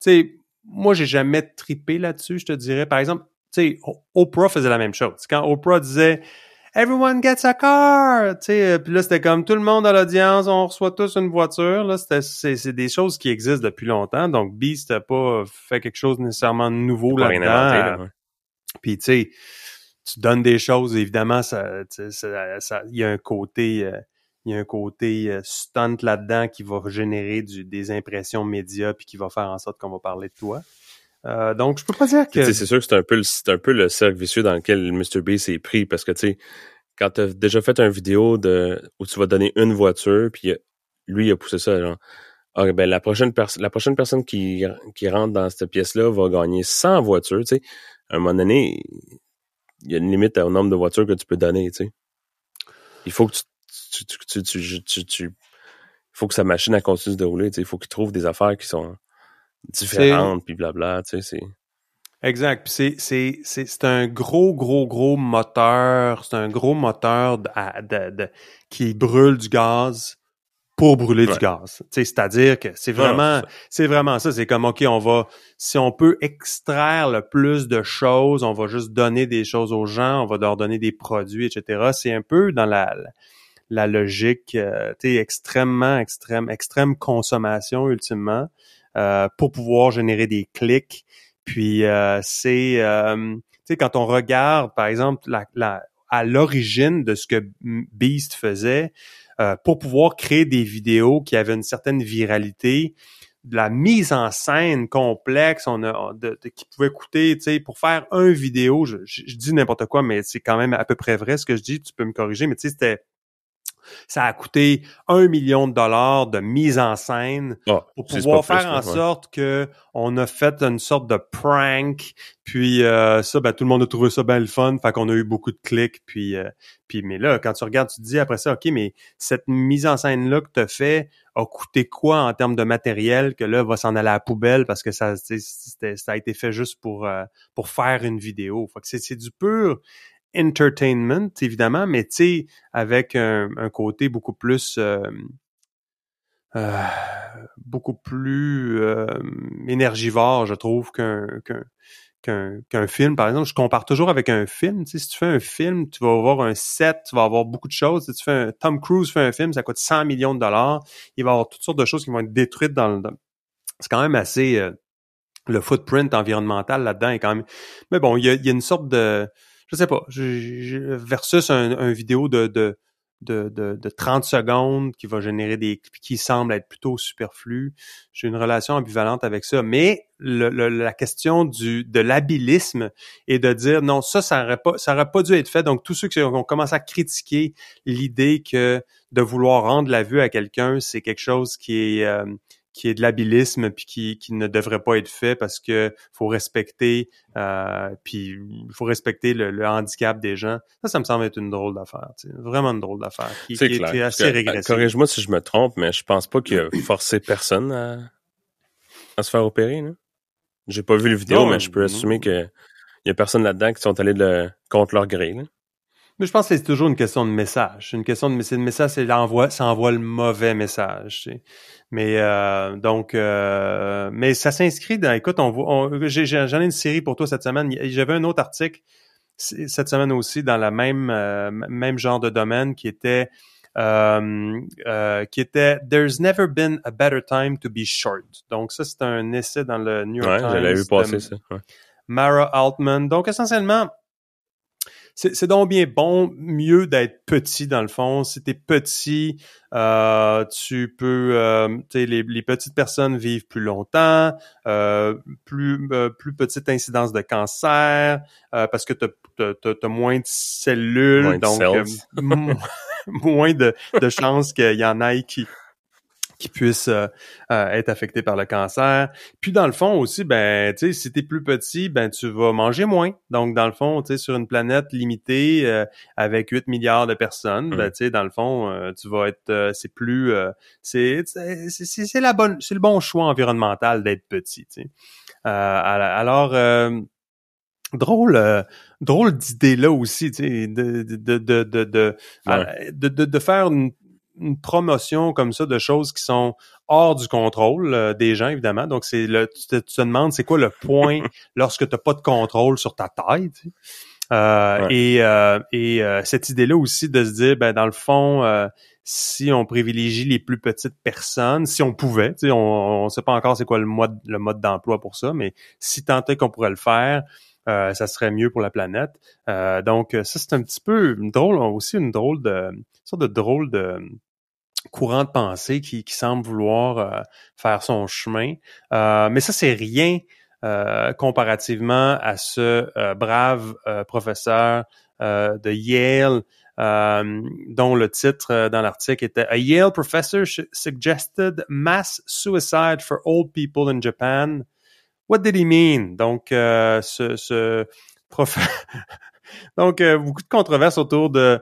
sais, moi, j'ai jamais tripé là-dessus, je te dirais. Par exemple, tu sais, Oprah faisait la même chose. Quand Oprah disait Everyone gets a car. Tu sais, puis là, c'était comme tout le monde à l'audience, on reçoit tous une voiture. Là, c'était, c'est, des choses qui existent depuis longtemps. Donc, Beast n'a pas fait quelque chose nécessairement nouveau là-dedans. Là, Puis, tu sais, tu donnes des choses, évidemment, ça, ça, il y a un côté, euh, il y a un côté euh, stunt là-dedans qui va générer du, des impressions médias puis qui va faire en sorte qu'on va parler de toi. Euh, donc, je peux pas dire que... C'est sûr que c'est un, peu le, c'est un peu le cercle vicieux dans lequel Mr. B s'est pris parce que, tu sais, quand tu as déjà fait une vidéo de, où tu vas donner une voiture, puis lui, il a poussé ça, genre, ah, ben, la prochaine, personne la prochaine personne qui, qui rentre dans cette pièce-là va gagner 100 voitures, tu sais. À un moment donné, il y a une limite au nombre de voitures que tu peux donner, tu sais. Il faut que tu, tu, tu, tu, tu, faut que sa machine a continue de rouler, tu sais. Il faut qu'il trouve des affaires qui sont différentes, puis blabla, tu sais, c'est... Exact. Puis c'est, c'est, c'est, c'est un gros, gros, gros moteur. C'est un gros moteur de, de, de, qui brûle du gaz pour brûler du gaz. C'est-à-dire que c'est vraiment, c'est vraiment ça. C'est comme, OK, on va, si on peut extraire le plus de choses, on va juste donner des choses aux gens, on va leur donner des produits, etc. C'est un peu dans la, la logique, euh, tu extrêmement, extrême, extrême consommation ultimement. Euh, pour pouvoir générer des clics. Puis euh, c'est, euh, tu sais, quand on regarde, par exemple, la, la, à l'origine de ce que Beast faisait, pour pouvoir créer des vidéos qui avaient une certaine viralité, de la mise en scène complexe, on a de, qui pouvait coûter, tu sais, pour faire un vidéo, je, je dis n'importe quoi, mais c'est quand même à peu près vrai ce que je dis, tu peux me corriger, mais tu sais, c'était ça a coûté un million de dollars de mise en scène ah, pour pouvoir faire en sorte que on a fait une sorte de prank. Puis euh, ça, ben, tout le monde a trouvé ça bien le fun. Fait qu'on a eu beaucoup de clics. Puis, euh, puis mais là, quand tu regardes, tu te dis après ça, OK, mais cette mise en scène-là que tu as fait a coûté quoi en termes de matériel que là va s'en aller à la poubelle parce que ça, ça a été fait juste pour, euh, pour faire une vidéo. Fait que c'est du pur entertainment, évidemment, mais tu sais, avec un, côté beaucoup plus euh, euh, beaucoup plus euh, énergivore, je trouve, qu'un qu'un qu'un film. Par exemple, je compare toujours avec un film. Tu sais, si tu fais un film, tu vas avoir un set, tu vas avoir beaucoup de choses. Si tu fais un Tom Cruise fait un film, ça coûte 100 millions de dollars. Il va y avoir toutes sortes de choses qui vont être détruites dans le. C'est quand même assez. le footprint environnemental là-dedans est quand même. Mais bon, il y a, il y a une sorte de je sais pas, versus un, vidéo de, de, de, de, 30 secondes qui va générer des qui semble être plutôt superflu. J'ai une relation ambivalente avec ça. Mais la question du de l'habilisme et de dire non, ça, ça aurait pas, ça aurait pas dû être fait. Donc, tous ceux qui ont commencé à critiquer l'idée que de vouloir rendre la vue à quelqu'un, c'est quelque chose qui est euh, qui est de l'habilisme puis qui, qui ne devrait pas être fait parce que faut respecter euh, puis faut respecter le, handicap des gens. Ça, ça me semble être une drôle d'affaire, vraiment une drôle d'affaire qui, qui, est assez régressive. Corrige-moi si je me trompe, mais je pense pas qu'il a forcé personne à, à se faire opérer. J'ai pas vu le vidéo, mais je peux assumer que il y a personne là-dedans qui sont allés de, contre leur gré. Là. Mais je pense que c'est toujours une question de message. Une question de message. Le message, c'est l'envoi, ça envoie le mauvais message. Tu sais. Mais euh, donc, euh, mais ça s'inscrit dans. Écoute, on, on j'en ai une série pour toi cette semaine. J'avais un autre article cette semaine aussi dans la même euh, même genre de domaine qui était euh, euh, qui était There's never been a better time to be short. Donc ça c'est un essai dans le New York ouais, Times. vu passer ça. Mara Altman. Donc essentiellement c'est donc bien bon, mieux d'être petit dans le fond. Si t'es petit, euh, tu peux, euh, les, les petites personnes vivent plus longtemps, euh, plus euh, plus petite incidence de cancer, euh, parce que t'as as, moins de cellules, moins de donc *laughs* moins de, de chances qu'il y en ait qui qui puissent euh, euh, être affectés par le cancer. Puis dans le fond aussi, ben, tu sais, si t'es plus petit, ben tu vas manger moins. Donc dans le fond, tu sais, sur une planète limitée euh, avec 8 milliards de personnes, ben mmh. tu sais, dans le fond, tu vas être, c'est plus, c'est, c'est la bonne, c'est le bon choix environnemental d'être petit. Tu sais. alors drôle euh, drôle d'idée là aussi tu sais de de de de de, Ouais. de, de- de faire une, une promotion comme ça de choses qui sont hors du contrôle euh, des gens évidemment donc c'est le tu te, tu te demandes c'est quoi le point *laughs* lorsque tu n'as pas de contrôle sur ta taille tu sais. Euh, Ouais. et euh, et euh, cette idée là aussi de se dire ben dans le fond euh, si on privilégie les plus petites personnes, si on pouvait, tu sais, on ne sait pas encore c'est quoi le mode, le mode d'emploi pour ça, mais si tant est qu'on pourrait le faire, euh, ça serait mieux pour la planète. Euh, donc ça c'est un petit peu une drôle aussi une drôle de une sorte de drôle de courant de pensée qui, qui semble vouloir euh, faire son chemin. Euh, mais ça c'est rien euh, comparativement à ce brave professeur de Yale dont le titre dans l'article était A Yale professor suggested mass suicide for old people in Japan. What did he mean? Donc, ce, ce. *laughs* Donc, beaucoup de controverses autour de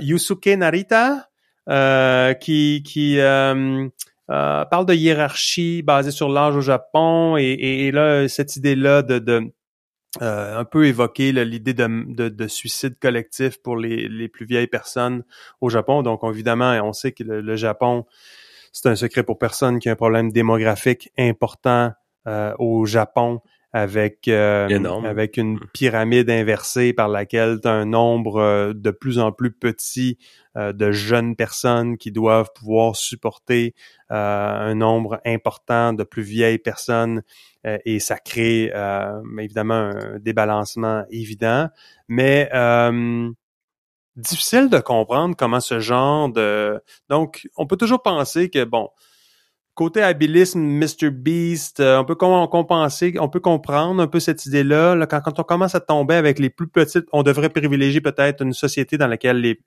Yusuke Narita, qui, qui euh, euh, parle de hiérarchie basée sur l'âge au Japon et, et, et là, cette idée-là de, de euh, un peu évoquer là, l'idée de, de, de suicide collectif pour les, les plus vieilles personnes au Japon. Donc, évidemment, on sait que le, le Japon, c'est un secret pour personne qu'il y a un problème démographique important euh, au Japon avec euh, avec une pyramide inversée par laquelle tu as un nombre euh, de plus en plus petit euh, de jeunes personnes qui doivent pouvoir supporter euh, un nombre important de plus vieilles personnes euh, et ça crée euh, évidemment un débalancement évident, mais euh, difficile de comprendre comment ce genre de donc on peut toujours penser que bon côté habilisme Mr Beast euh, on peut com- compenser on peut comprendre un peu cette idée là, là quand, quand on commence à tomber avec les plus petites on devrait privilégier peut-être une société dans laquelle les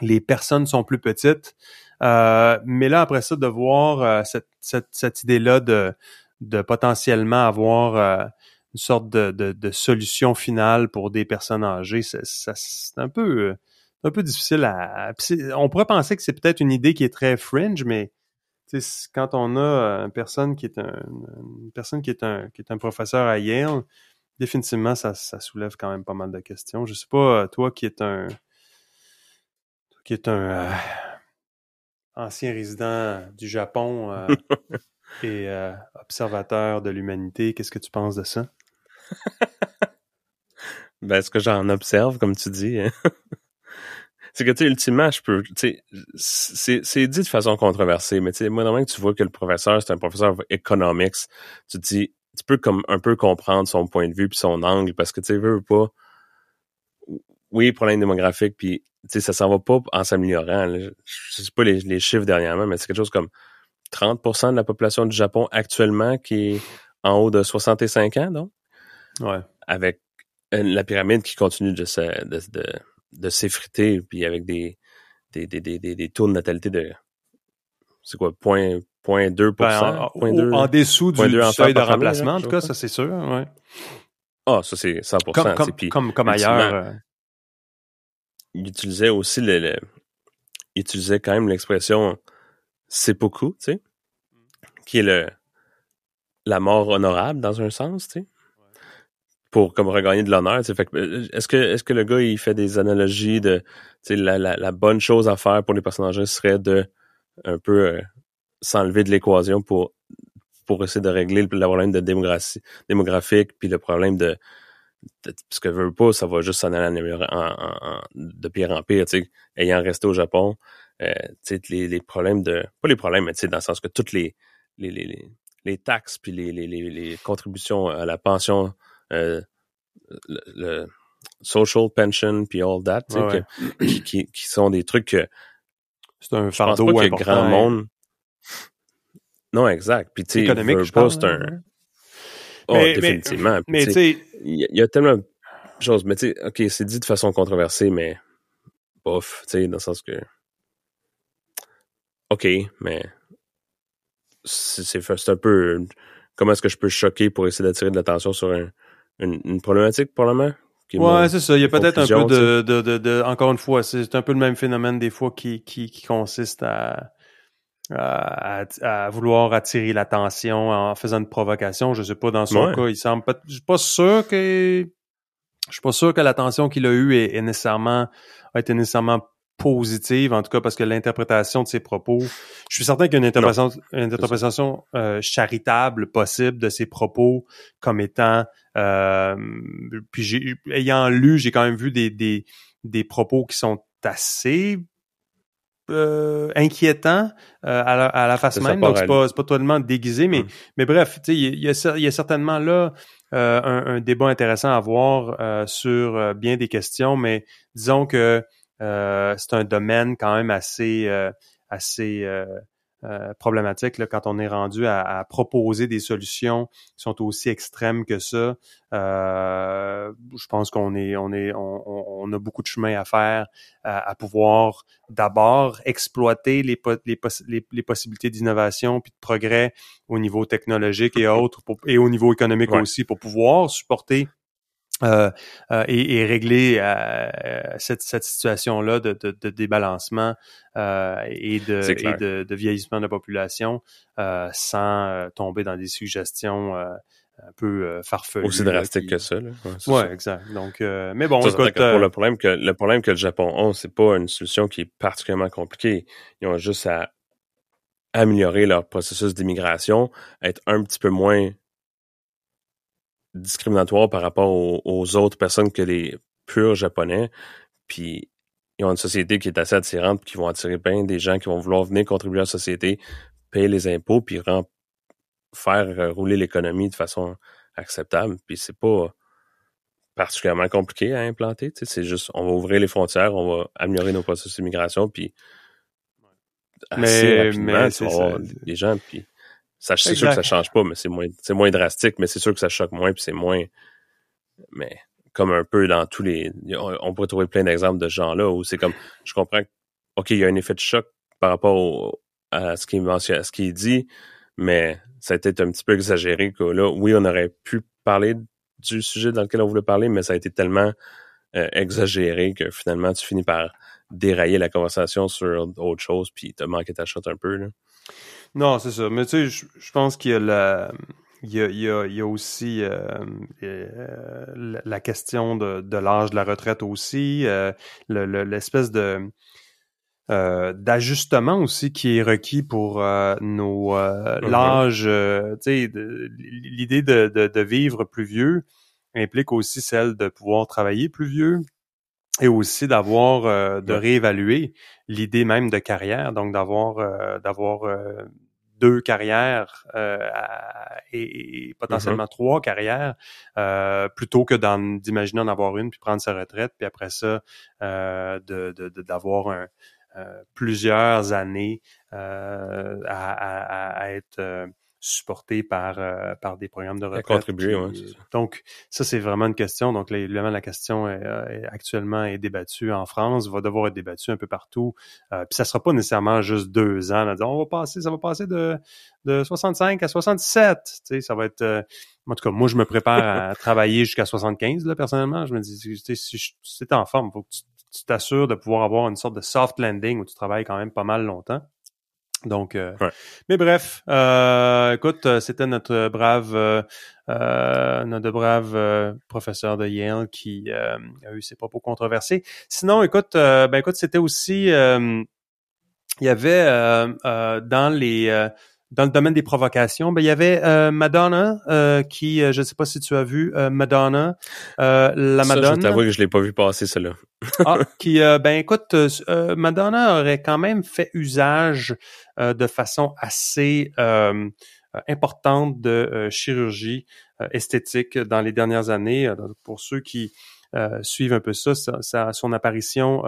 les personnes sont plus petites euh, mais là après ça de voir euh, cette, cette, cette idée là de de potentiellement avoir euh, une sorte de, de, solution finale pour des personnes âgées, c'est un peu un peu difficile à. On pourrait penser que c'est peut-être une idée qui est très fringe, mais quand on a une personne qui est un une personne qui est un qui est un professeur à Yale, définitivement ça, ça soulève quand même pas mal de questions. Je sais pas toi qui est un qui est un euh, ancien résident du Japon euh, *laughs* et euh, observateur de l'humanité, qu'est-ce que tu penses de ça? *laughs* Ben, ce que j'en observe, comme tu dis, hein, *laughs* c'est que, tu sais, ultimement, je peux, tu sais, c'est, dit de façon controversée, mais tu sais, moi, normalement, que tu vois que le professeur, c'est un professeur economics, tu te dis, tu peux comme un peu comprendre son point de vue puis son angle, parce que, tu sais, veux veux pas, oui, problème démographique, puis, tu sais, ça s'en va pas en s'améliorant. Je, sais pas les, les chiffres dernièrement, mais c'est quelque chose comme 30% de la population du Japon actuellement qui est en haut de 65 ans, donc Ouais. avec la pyramide qui continue de se, de, de, de s'effriter, puis avec des, des, des, des, des, des taux de natalité de, c'est quoi, point, point 2%, Ben, en, point au- deux? en dessous du, seuil de remplacement, en tout cas, ça c'est sûr. Ouais. Ah, ça c'est 100%. Comme, comme, ailleurs. Il utilisait aussi le, le- il utilisait quand même l'expression seppuku, tu sais, qui est le la mort honorable dans un sens, tu sais, pour comme regagner de l'honneur. tu sais. Fait euh, est-ce que est-ce que le gars il fait des analogies de, tu sais, la, la, la bonne chose à faire pour les personnes âgées serait de un peu euh, s'enlever de l'équation pour pour essayer de régler le, problème de démographie démographique puis le problème de- parce que veux pas, ça va juste s'en aller en de pire en pire, tu sais, ayant resté au Japon, euh, tu sais, les, les problèmes de, pas les problèmes, mais tu sais, dans le sens que toutes les, les, les, les, les taxes puis les, les, contributions à la pension, euh, le, le social pension puis all that, tu sais, Ouais, que- qui, qui, sont des trucs que C'est un fardeau important. grand monde. Non, exact. Puis tu sais, c'est un. Oh, Mais- définitivement. Mais tu sais, il y, a- tellement de choses, mais tu sais, ok, c'est dit de façon controversée, mais bof, tu sais, dans le sens que, ok, mais c'est un peu, comment est-ce que je peux choquer pour essayer d'attirer de l'attention sur un- une, une problématique, probablement? qui est Ouais, c'est ça. Il y a peut-être un peu de, de, de, de- encore une fois, c'est un peu le même phénomène des fois qui, qui, qui consiste à, à, à vouloir attirer l'attention en faisant une provocation. Je sais pas, dans son Ouais. cas, il semble pas, je suis pas sûr que je suis pas sûr que l'attention qu'il a eue est, nécessairement a été nécessairement positive, en tout cas parce que l'interprétation de ses propos, je suis certain qu'il y a une interprétation, une interprétation euh, charitable possible de ses propos comme étant, euh, puis j'ai, ayant lu, j'ai quand même vu des, des, des propos qui sont assez euh, inquiétants euh, à, la, à, la, face même, donc c'est pas, pas totalement déguisé, mais, hum. mais bref, il y, a, y a certainement là euh, un, un, débat intéressant à voir euh, sur euh, bien des questions, mais disons que c'est un domaine quand même assez assez euh, problématique là, quand on est rendu à, à, proposer des solutions qui sont aussi extrêmes que ça. Euh, je pense qu'on est, on est, on, on, a beaucoup de chemin à faire à, à pouvoir d'abord exploiter les, les, les, les possibilités d'innovation puis de progrès au niveau technologique et autres et au niveau économique aussi pour pouvoir supporter euh, euh, et, et, régler euh, cette, cette situation-là de, de, de, débalancement et, de, et de, de, vieillissement de la population sans tomber dans des suggestions un peu farfelues. Aussi drastiques que ça. Là. Ouais, exact. Donc, mais bon, écoute, pour le problème que le problème que le Japon a, c'est pas une solution qui est particulièrement compliquée. Ils ont juste à améliorer leur processus d'immigration, être un petit peu moins discriminatoire par rapport aux, autres personnes que les purs japonais. Puis ils ont une société qui est assez attirante, qui vont attirer bien des gens qui vont vouloir venir contribuer à la société, payer les impôts, puis faire rouler l'économie de façon acceptable. Puis c'est pas particulièrement compliqué à implanter. C'est juste, on va ouvrir les frontières, on va améliorer nos processus d'immigration, puis assez mais, rapidement, des gens, puis c'est sûr que ça change pas, mais c'est moins, c'est moins drastique, mais c'est sûr que ça choque moins, puis c'est moins. Mais comme un peu dans tous les. On, pourrait trouver plein d'exemples de gens-là où c'est comme. Je comprends que, OK, il y a un effet de choc par rapport à ce qu'il mentionne, à ce qu'il dit, mais ça a été un petit peu exagéré que là, oui, on aurait pu parler du sujet dans lequel on voulait parler, mais ça a été tellement euh, exagéré que finalement tu finis par dérailler la conversation sur autre chose, puis te manqué ta shot un peu. Là. Non, c'est ça. Mais tu sais, je pense qu'il y a la. Il y a, il y a, il y a aussi euh, euh, la question de, de l'âge de la retraite aussi, euh, l'espèce de euh, d'ajustement aussi qui est requis pour euh, nos l'âge. tu sais, l'idée de, de, de, vivre plus vieux implique aussi celle de pouvoir travailler plus vieux et aussi d'avoir de réévaluer l'idée même de carrière, donc d'avoir d'avoir deux carrières euh, et, potentiellement mm-hmm. trois carrières euh, plutôt que d'imaginer en avoir une puis prendre sa retraite puis après ça euh, de d'avoir un plusieurs années à, à, à, être supporté par euh, par des programmes de retraite. Contribuer, donc ça c'est vraiment une question. Donc évidemment la question est, euh, actuellement est débattue en France, va devoir être débattue un peu partout. Euh, puis ça sera pas nécessairement juste deux ans. Là, on va passer, ça va passer de de 65 à 67. Tu sais, ça va être euh, en tout cas, moi, je me prépare à travailler jusqu'à 75, là, personnellement. Je me dis, si tu es en forme, faut que tu t'assures de pouvoir avoir une sorte de soft landing où tu travailles quand même pas mal longtemps. Donc, euh, mais bref, euh, écoute, euh, c'était notre brave, euh, notre brave professeur de Yale qui a eu ses propos controversés. Sinon, écoute, ben écoute, c'était aussi, il y avait dans les dans le domaine des provocations, ben, il y avait euh, Madonna euh, qui, euh, je ne sais pas si tu as vu Madonna, la Madonna. Ça, je t'avoue que je l'ai pas vu passer cela. ah, qui, ben écoute, Madonna aurait quand même fait usage de façon assez importante de chirurgie esthétique dans les dernières années. pour ceux qui suivent un peu ça, ça son apparition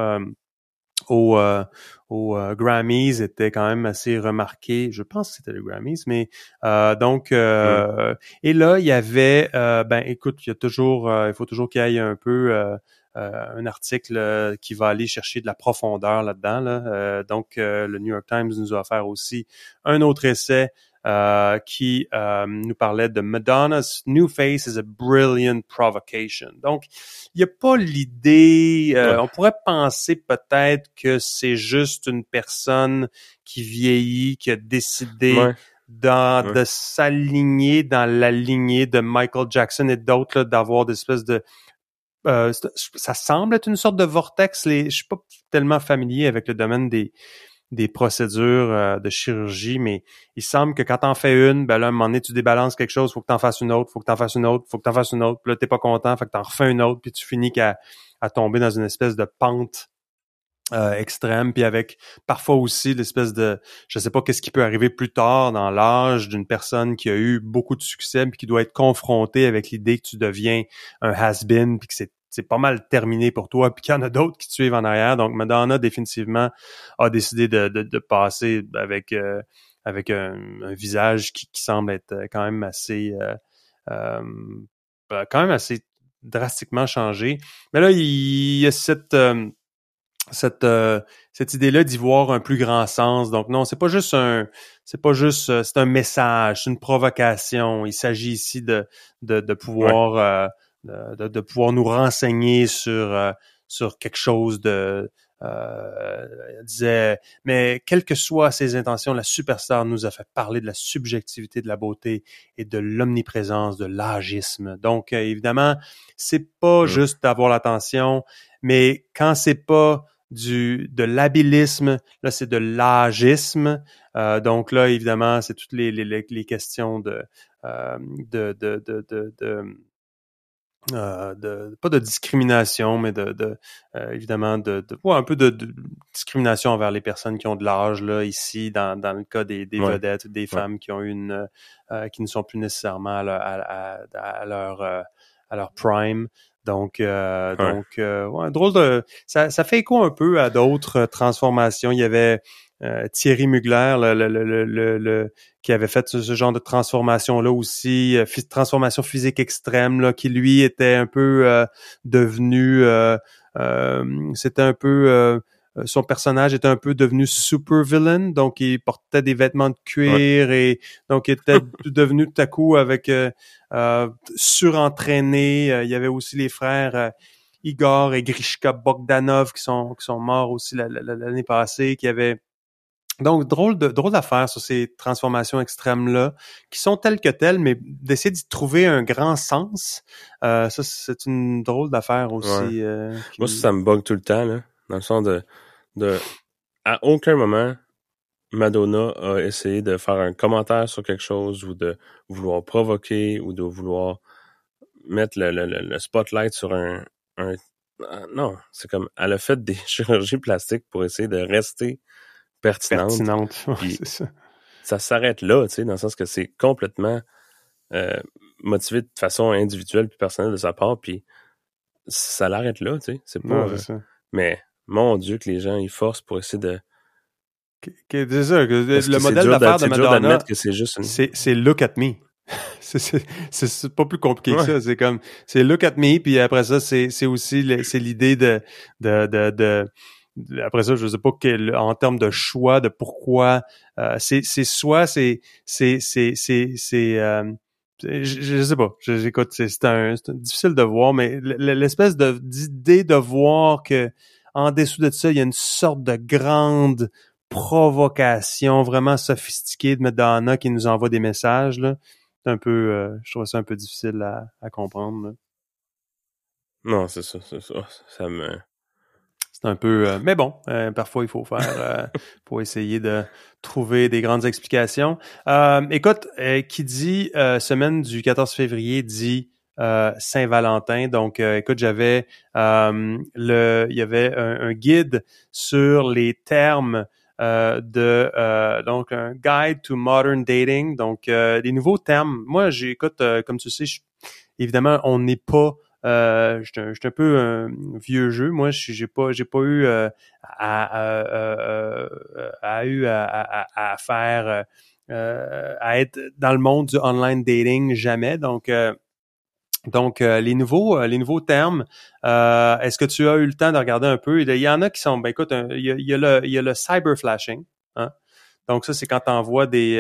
au, euh, au euh, Grammys était quand même assez remarqué. Je pense que c'était le Grammys, mais euh, donc euh, et là il y avait ben écoute, il y a toujours il faut toujours qu'il y ait un peu un article qui va aller chercher de la profondeur là-dedans. Là. donc le New York Times nous a offert aussi un autre essai euh, qui euh, nous parlait de Madonna's new face is a brilliant provocation. Donc, il n'y a pas l'idée, euh, on pourrait penser peut-être que c'est juste une personne qui vieillit, qui a décidé dans, de s'aligner dans la lignée de Michael Jackson et d'autres, d'avoir des espèces de euh, ça semble être une sorte de vortex. Les, je suis pas tellement familier avec le domaine des des procédures euh, de chirurgie, mais il semble que quand t'en fais une, ben là, à un moment donné, tu débalances quelque chose, faut que t'en fasses une autre, faut que t'en fasses une autre, faut que t'en fasses une autre, puis là, t'es pas content, faut que t'en refais une autre, puis tu finis qu'à à tomber dans une espèce de pente euh, extrême, puis avec parfois aussi l'espèce de, je sais pas qu'est-ce qui peut arriver plus tard dans l'âge d'une personne qui a eu beaucoup de succès, puis qui doit être confrontée avec l'idée que tu deviens un has-been, puis que c'est c'est pas mal terminé pour toi, puis qu'il y en a d'autres qui te suivent en arrière. Donc Madonna définitivement a décidé de, de, de passer avec euh, avec un, visage qui, qui, semble être quand même assez euh, euh, quand même assez drastiquement changé. Mais là, il y a cette cette euh, cette idée-là d'y voir un plus grand sens. Donc non, c'est pas juste un c'est pas juste euh, c'est un message, c'est une provocation. Il s'agit ici de de, de pouvoir euh, de, de, pouvoir nous renseigner sur sur quelque chose de euh, disait mais quelles que soient ses intentions, la superstar nous a fait parler de la subjectivité de la beauté et de l'omniprésence de l'agisme. Donc évidemment, c'est pas mmh. juste d'avoir l'attention, mais quand c'est pas du de l'habilisme, là c'est de l'agisme. Euh, donc là, évidemment, c'est toutes les, les, les questions de, euh, de, de, de, de, de euh, de, pas de discrimination, mais de, de euh, évidemment de, de ouais, un peu de, de, discrimination envers les personnes qui ont de l'âge là ici dans, dans le cas des, des vedettes des femmes qui ont une euh, qui ne sont plus nécessairement à leur à, à leur à leur prime donc, euh, donc, euh, ouais, drôle de. Ça, ça fait écho un peu à d'autres transformations. Il y avait euh, Thierry Mugler, le, le, le, le, qui avait fait ce, genre de transformation là aussi, transformation physique extrême là, qui lui était un peu devenu, c'était un peu son personnage était un peu devenu super villain, donc il portait des vêtements de cuir et donc il était *laughs* devenu tout à coup avec euh, surentraîné. Euh, il y avait aussi les frères euh, Igor et Grishka Bogdanov qui sont qui sont morts aussi l'année passée, qui avaient donc drôle de drôle d'affaire sur ces transformations extrêmes là, qui sont telles que telles, mais d'essayer d'y trouver un grand sens, ça c'est une drôle d'affaire aussi. Moi ça me bug tout le temps là, dans le sens de de à aucun moment Madonna a essayé de faire un commentaire sur quelque chose ou de vouloir provoquer ou de vouloir mettre le, le, le spotlight sur un, un ah, non, c'est comme elle a fait des *laughs* chirurgies plastiques pour essayer de rester pertinente. Pertinente, c'est ça. Ça s'arrête là, tu sais, dans le sens que c'est complètement euh, motivé de façon individuelle puis personnelle de sa part, puis ça l'arrête là, tu sais. C'est pas. Euh, mais mon Dieu que les gens ils forcent pour essayer de c'est ça, le modèle d'affaires de Madonna, c'est juste c'est look at me. *laughs* c'est pas plus compliqué que ça. C'est comme c'est look at me, puis après ça, c'est aussi c'est l'idée de de, de de après ça, je sais pas quel, en termes de choix, de pourquoi. Euh, c'est soit c'est c'est c'est c'est euh, je, je, sais pas. J'écoute, c'est un, difficile de voir, mais l'espèce d'idée de voir que en dessous de ça, il y a une sorte de grande provocation vraiment sophistiquée de Madonna qui nous envoie des messages. Là. C'est un peu, euh, je trouve ça un peu difficile à comprendre. Non, c'est ça, c'est ça. Ça me. C'est un peu, euh, mais bon, euh, parfois il faut faire *laughs* pour essayer de trouver des grandes explications. écoute, qui dit semaine du 14 février dit Saint-Valentin. Donc, écoute, j'avais le, il y avait un, guide sur les termes euh, de euh, donc un guide to modern dating, donc euh, des nouveaux termes. Moi, j'écoute, comme tu sais, évidemment, on n'est pas euh, je suis un peu un vieux jeu. Moi, j'ai pas, j'ai pas eu à, à, à, à, faire, à être dans le monde du online dating jamais. Donc, donc, euh, les nouveaux, euh, les nouveaux termes, euh, est-ce que tu as eu le temps de regarder un peu? Il y en a qui sont, ben écoute, il y a, le, il y a le cyber flashing. Hein? Donc, ça, c'est quand tu envoies des,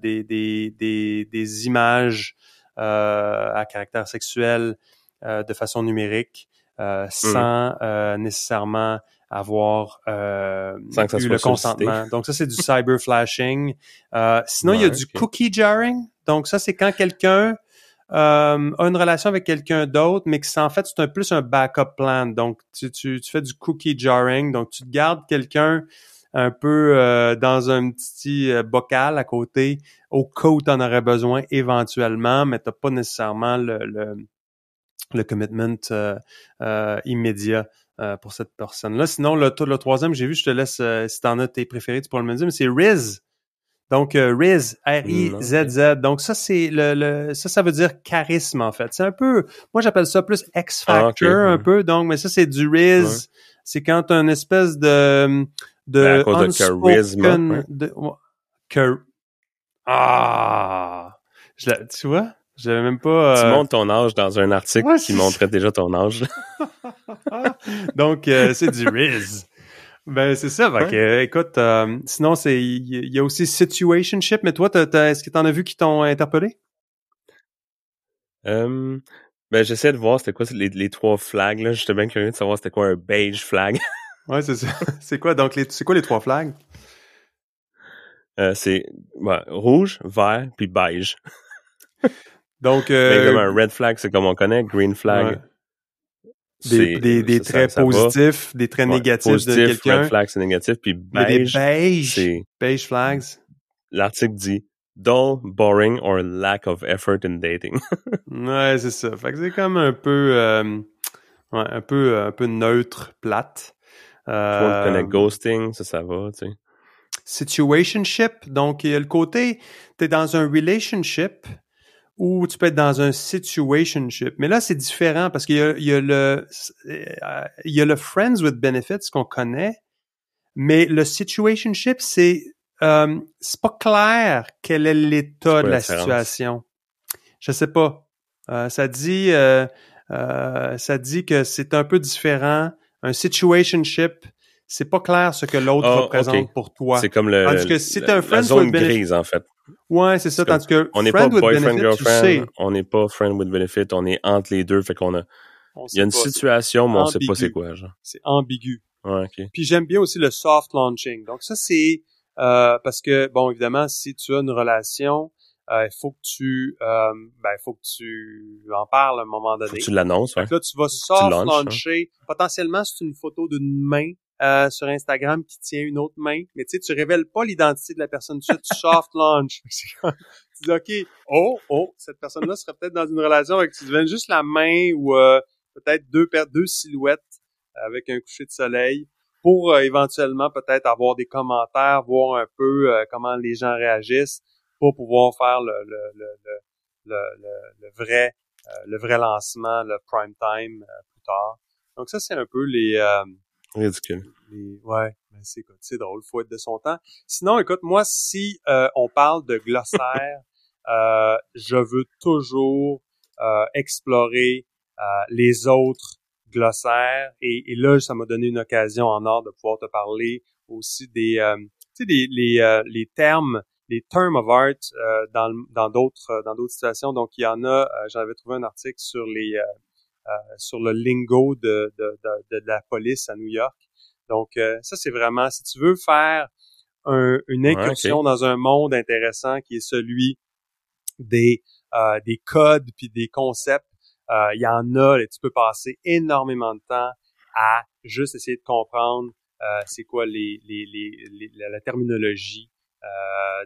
des, des, des, images à caractère sexuel de façon numérique mmh. sans nécessairement avoir eu le consentement. Donc, ça, c'est du cyber flashing. sinon, il y a du cookie jarring. Donc, ça, c'est quand quelqu'un euh, a une relation avec quelqu'un d'autre, mais que c'est en fait c'est un plus un backup plan. Donc tu, tu, tu fais du cookie jarring, donc tu gardes quelqu'un un peu euh, dans un petit euh, bocal à côté au cas où tu en aurais besoin éventuellement, mais t'as pas nécessairement le, le, le commitment immédiat. pour cette personne-là. Sinon, le, le troisième, j'ai vu, je te laisse, si t'en as tes préférés, tu pourras me dire, mais c'est Riz. Donc, euh, Riz, R-I-Z-Z. Donc, ça, c'est le, le, ça, ça veut dire charisme, en fait. C'est un peu, moi, j'appelle ça plus X-Factor, ah, un peu. Donc, mais ça, c'est du Riz. C'est quand une espèce de, de, ben, à cause de charisme. De, Ah! Je tu vois? J'avais même pas. Tu euh, montres ton âge dans un article qui montrait déjà ton âge. *laughs* *laughs* Donc, euh, c'est du Riz. Ben c'est ça. Fait écoute, euh, sinon c'est il y, a aussi situationship. Mais toi, est-ce que t'en as vu qui t'ont interpellé? Ben j'essaie de voir c'était quoi les, les, trois flags là. J'étais bien curieux de savoir c'était quoi un beige flag. *laughs* ouais, c'est ça. c'est quoi donc les c'est quoi les trois flags? Euh, c'est rouge, vert puis beige. Donc euh, un red flag c'est comme on connaît, green flag des, des, des traits positifs, des traits négatifs positif, de quelqu'un. red flag, c'est négatif. Puis beige, beige, beige flags. L'article dit dull, boring or lack of effort in dating. *laughs* ouais, c'est ça. Fait que c'est comme un peu, euh, ouais, un peu, un peu neutre, plate. Euh, connaît ghosting, ça, ça va, tu sais. Situationship, donc il y a le côté, t'es dans un relationship, ou tu peux être dans un situationship. Mais là, c'est différent parce qu'il y a, il y a le il y a le friends with benefits qu'on connaît, mais le situationship, c'est euh, c'est pas clair quel est l'état de la situation. Je sais pas. Euh, ça dit euh, euh, ça dit que c'est un peu différent. Un situationship, c'est pas clair ce que l'autre oh, représente pour toi. C'est comme le, Tandis que si un la zone grise en fait. Ouais, c'est ça. Tandis que on n'est pas boyfriend girlfriend, on n'est pas friend with benefit, on est entre les deux, fait qu'on a. Il y a une situation, mais on sait pas c'est quoi, genre. C'est ambigu. Ouais, ok. Puis j'aime bien aussi le soft launching. Donc ça c'est euh, parce que bon évidemment si tu as une relation, euh, il faut que tu euh, ben il faut que tu en parles à un moment donné. Faut que tu l'annonces, ouais. Là tu vas soft launcher. Potentiellement c'est une photo d'une main euh, sur Instagram qui tient une autre main, mais tu sais, tu révèles pas l'identité de la personne suite, tu soft launch. *laughs* *laughs* tu dis, OK, oh, oh, cette personne-là serait peut-être dans une relation avec, tu deviens juste la main ou euh, peut-être deux, deux silhouettes avec un coucher de soleil pour euh, éventuellement peut-être avoir des commentaires, voir un peu comment les gens réagissent pour pouvoir faire le, le, le, le, le vrai le vrai lancement, le prime time plus tard. Donc ça, c'est un peu les Ridicule. ouais, mais c'est c'est drôle, faut être de son temps. Sinon, écoute, moi, si euh, on parle de glossaire, *laughs* euh, je veux toujours euh, explorer les autres glossaires. Et, là, ça m'a donné une occasion en or de pouvoir te parler aussi des, tu sais, des, les, les termes, les terms of art dans dans d'autres dans d'autres situations. Donc, il y en a. J'avais trouvé un article sur les euh, sur le lingo de, de, de, de, la police à New York. Donc, euh, ça, c'est vraiment, si tu veux faire un, une incursion dans un monde intéressant qui est celui des, euh, des codes puis des concepts, il y en a, et tu peux passer énormément de temps à juste essayer de comprendre c'est quoi les, les, les, la terminologie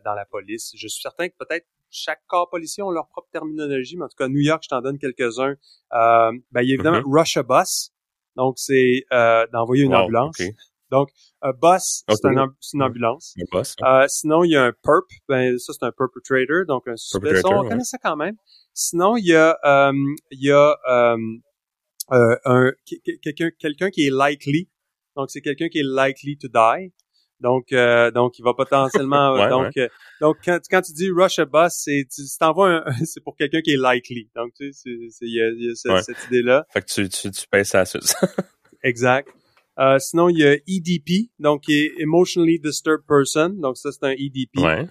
dans la police. Je suis certain que peut-être chaque corps policier ont leur propre terminologie, mais en tout cas, New York, je t'en donne quelques-uns. Euh, ben, il y a évidemment mm-hmm. Rush a Bus. Donc, c'est euh, d'envoyer une ambulance. Donc, un bus, c'est une ambulance. Euh, sinon, il y a un perp. Ben, ça, c'est un perpetrator. Donc, un suspect. on connaît ça quand même. Sinon, il y a, euh, il y a euh, euh un quelqu'un quelqu'un qui est likely. Donc, c'est quelqu'un qui est likely to die. Donc, euh, donc il va potentiellement. *laughs* donc, euh, donc quand, quand tu dis rush a bus, c'est tu t'envoies c'est pour quelqu'un qui est likely. Donc, tu sais, il y a, y a cette, idée-là. Fait que tu, tu, tu payes ça à *laughs* exact. Euh, sinon, il y a EDP, donc qui est Emotionally Disturbed Person. Donc, ça, c'est un EDP. Ouais.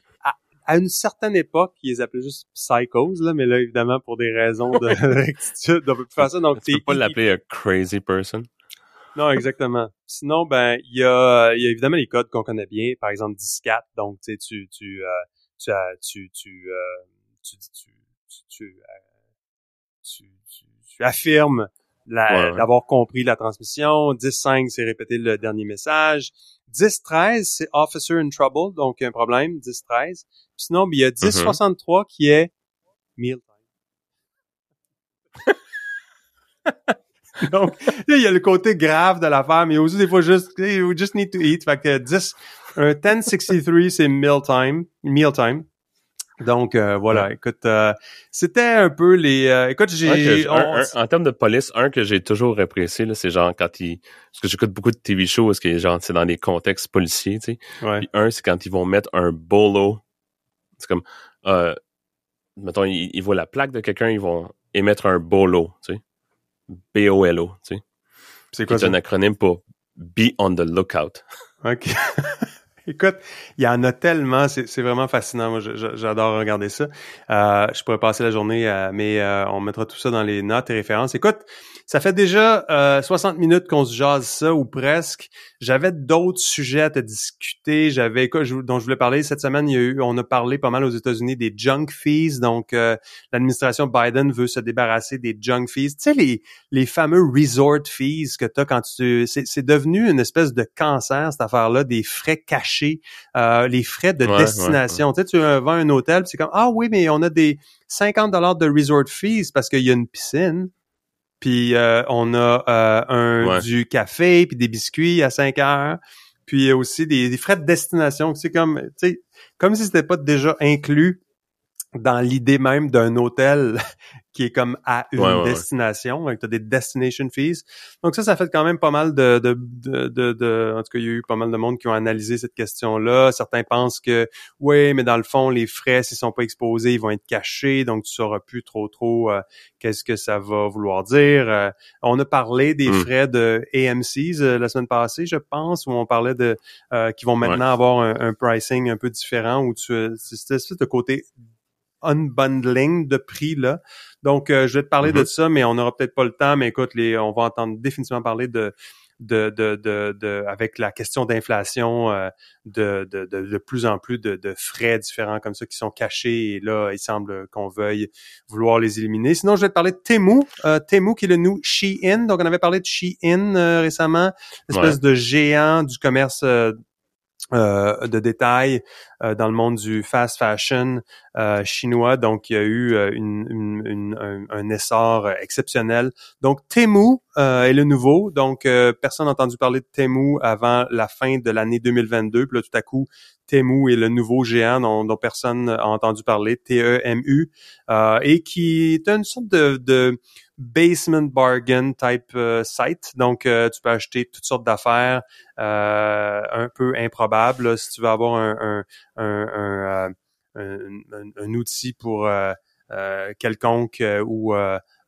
À, une certaine époque, ils les appelaient juste psychos, là, mais là, évidemment, pour des raisons de *laughs* rectitude, on peut plus faire ça. Donc, tu peux pas l'appeler a crazy person? Non, exactement. Sinon, ben, il y a, y a évidemment les codes qu'on connaît bien, par exemple 10-4. Donc, tu sais, tu, tu, euh, tu, tu, tu, euh, tu, tu, tu, tu, tu, tu affirmes d'avoir compris la transmission. 10-5, c'est répéter le dernier message. 10-13, c'est Officer in Trouble, donc un problème, 10-13. Puis Sinon, ben, il y a Mm-hmm. 10-63 qui est Meal Time. *laughs* donc, là, il y a le côté grave de l'affaire, mais aussi des fois juste, we just need to eat. Fait que 10, un 10-63, c'est Meal Time, Meal Time. Donc euh, voilà, écoute, euh, c'était un peu les. euh, écoute, j'ai. en termes de police, un que j'ai toujours apprécié, là, c'est genre quand ils. Parce que j'écoute beaucoup de TV shows, parce que genre c'est dans des contextes policiers, tu sais. ouais. Puis un, c'est quand ils vont mettre un bolo. C'est comme euh, mettons, ils, ils voient la plaque de quelqu'un, ils vont émettre un bolo, tu sais. B-O-L-O, tu sais. C'est quoi C'est un acronyme pour Be on the lookout. OK. *laughs* *laughs* Écoute, il y en a tellement, c'est vraiment fascinant. Moi, j'adore regarder ça. Euh, je pourrais passer la journée, euh, mais euh, on mettra tout ça dans les notes et références. Écoute, ça fait déjà euh, 60 minutes qu'on se jase ça ou presque. J'avais d'autres sujets à te discuter. J'avais quoi dont je voulais parler cette semaine. Il y a eu, on a parlé pas mal aux États-Unis des junk fees. Donc, euh, l'administration Biden veut se débarrasser des junk fees. Tu sais les les fameux resort fees que tu as quand tu c'est devenu une espèce de cancer cette affaire-là des frais cachés, euh, les frais de Ouais, destination. Tu sais tu vends un hôtel, c'est comme ah oui mais on a des 50 dollars de resort fees parce qu'il y a une piscine. Puis euh, on a euh, un du café puis des biscuits à 5 heures. Puis il y a aussi des, des frais de destination. C'est comme tu sais comme si c'était pas déjà inclus dans l'idée même d'un hôtel *laughs* qui est comme à une Ouais, ouais, ouais. destination, donc tu as des destination fees. Donc ça, ça fait quand même pas mal de, de, de, de, de- en tout cas, il y a eu pas mal de monde qui ont analysé cette question-là. Certains pensent que oui, mais dans le fond, les frais, s'ils sont pas exposés, ils vont être cachés, donc tu sauras plus trop trop euh, qu'est-ce que ça va vouloir dire. Euh, on a parlé des Mm. frais de AMCs euh, la semaine passée, je pense, où on parlait de euh, qui vont maintenant avoir un, un pricing un peu différent où tu c'est cette espèce de côté unbundling de prix là. Donc euh, je vais te parler de Mhm. ça, mais on n'aura peut-être pas le temps. Mais écoute, les, on va entendre définitivement parler de de, de, de, de- avec la question d'inflation, euh, de, de, de, de plus en plus de, de frais différents comme ça qui sont cachés et là, il semble qu'on veuille vouloir les éliminer. Sinon, je vais te parler de Temu, euh, Temu qui est le nou Shein. Donc, on avait parlé de Shein euh, récemment, espèce de géant du commerce euh, de détail euh, dans le monde du fast fashion euh, chinois. Donc, il y a eu euh, une- un, un essor euh, exceptionnel. Donc, Temu euh, est le nouveau. Donc, euh, personne n'a entendu parler de Temu avant la fin de l'année 2022. Puis là, tout à coup, Temu est le nouveau géant dont, personne n'a entendu parler, T-E-M-U, euh, et qui est une sorte de, de basement bargain type euh, site. Donc, euh, tu peux acheter toutes sortes d'affaires euh, un peu improbables. si tu veux avoir un, un, un, un, euh, outil pour quelconque ou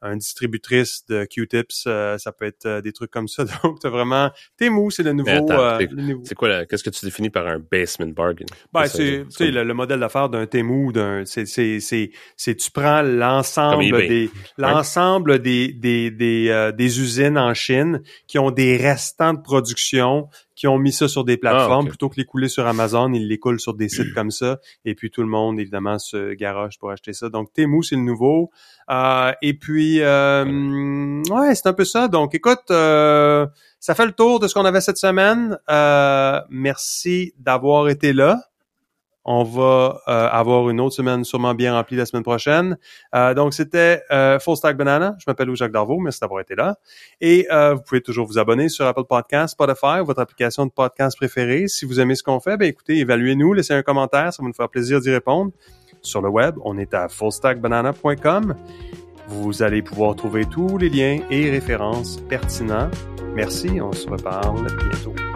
un distributrice de Q-tips, euh, ça peut être euh, des trucs comme ça. *laughs* Donc, t'as vraiment Temu, c'est euh, c'est- le nouveau- C'est quoi, qu'est-ce que tu définis par un basement bargain? ben, c'est tu sais, le, le modèle d'affaires d'un Temu, d'un c'est c'est c'est c'est tu prends l'ensemble des l'ensemble des des des euh, des usines en Chine qui ont des restants de production qui ont mis ça sur des plateformes Ah, plutôt que les couler sur Amazon, ils les coulent sur des sites comme ça et puis tout le monde évidemment se garoche pour acheter ça. Donc Temu c'est le nouveau Euh, et puis euh, ouais, c'est un peu ça. Donc écoute euh, ça fait le tour de ce qu'on avait cette semaine. Euh, merci d'avoir été là. On va euh, avoir une autre semaine sûrement bien remplie la semaine prochaine. Euh, donc, c'était euh, Full Stack Banana. Je m'appelle Jacques Darvaux. Merci d'avoir été là. Et euh, vous pouvez toujours vous abonner sur Apple Podcasts, Spotify, votre application de podcast préférée. Si vous aimez ce qu'on fait, ben écoutez, évaluez-nous, laissez un commentaire. Ça va nous faire plaisir d'y répondre. Sur le web, on est à fullstackbanana.com. Vous allez pouvoir trouver tous les liens et références pertinents. Merci, on se reparle bientôt.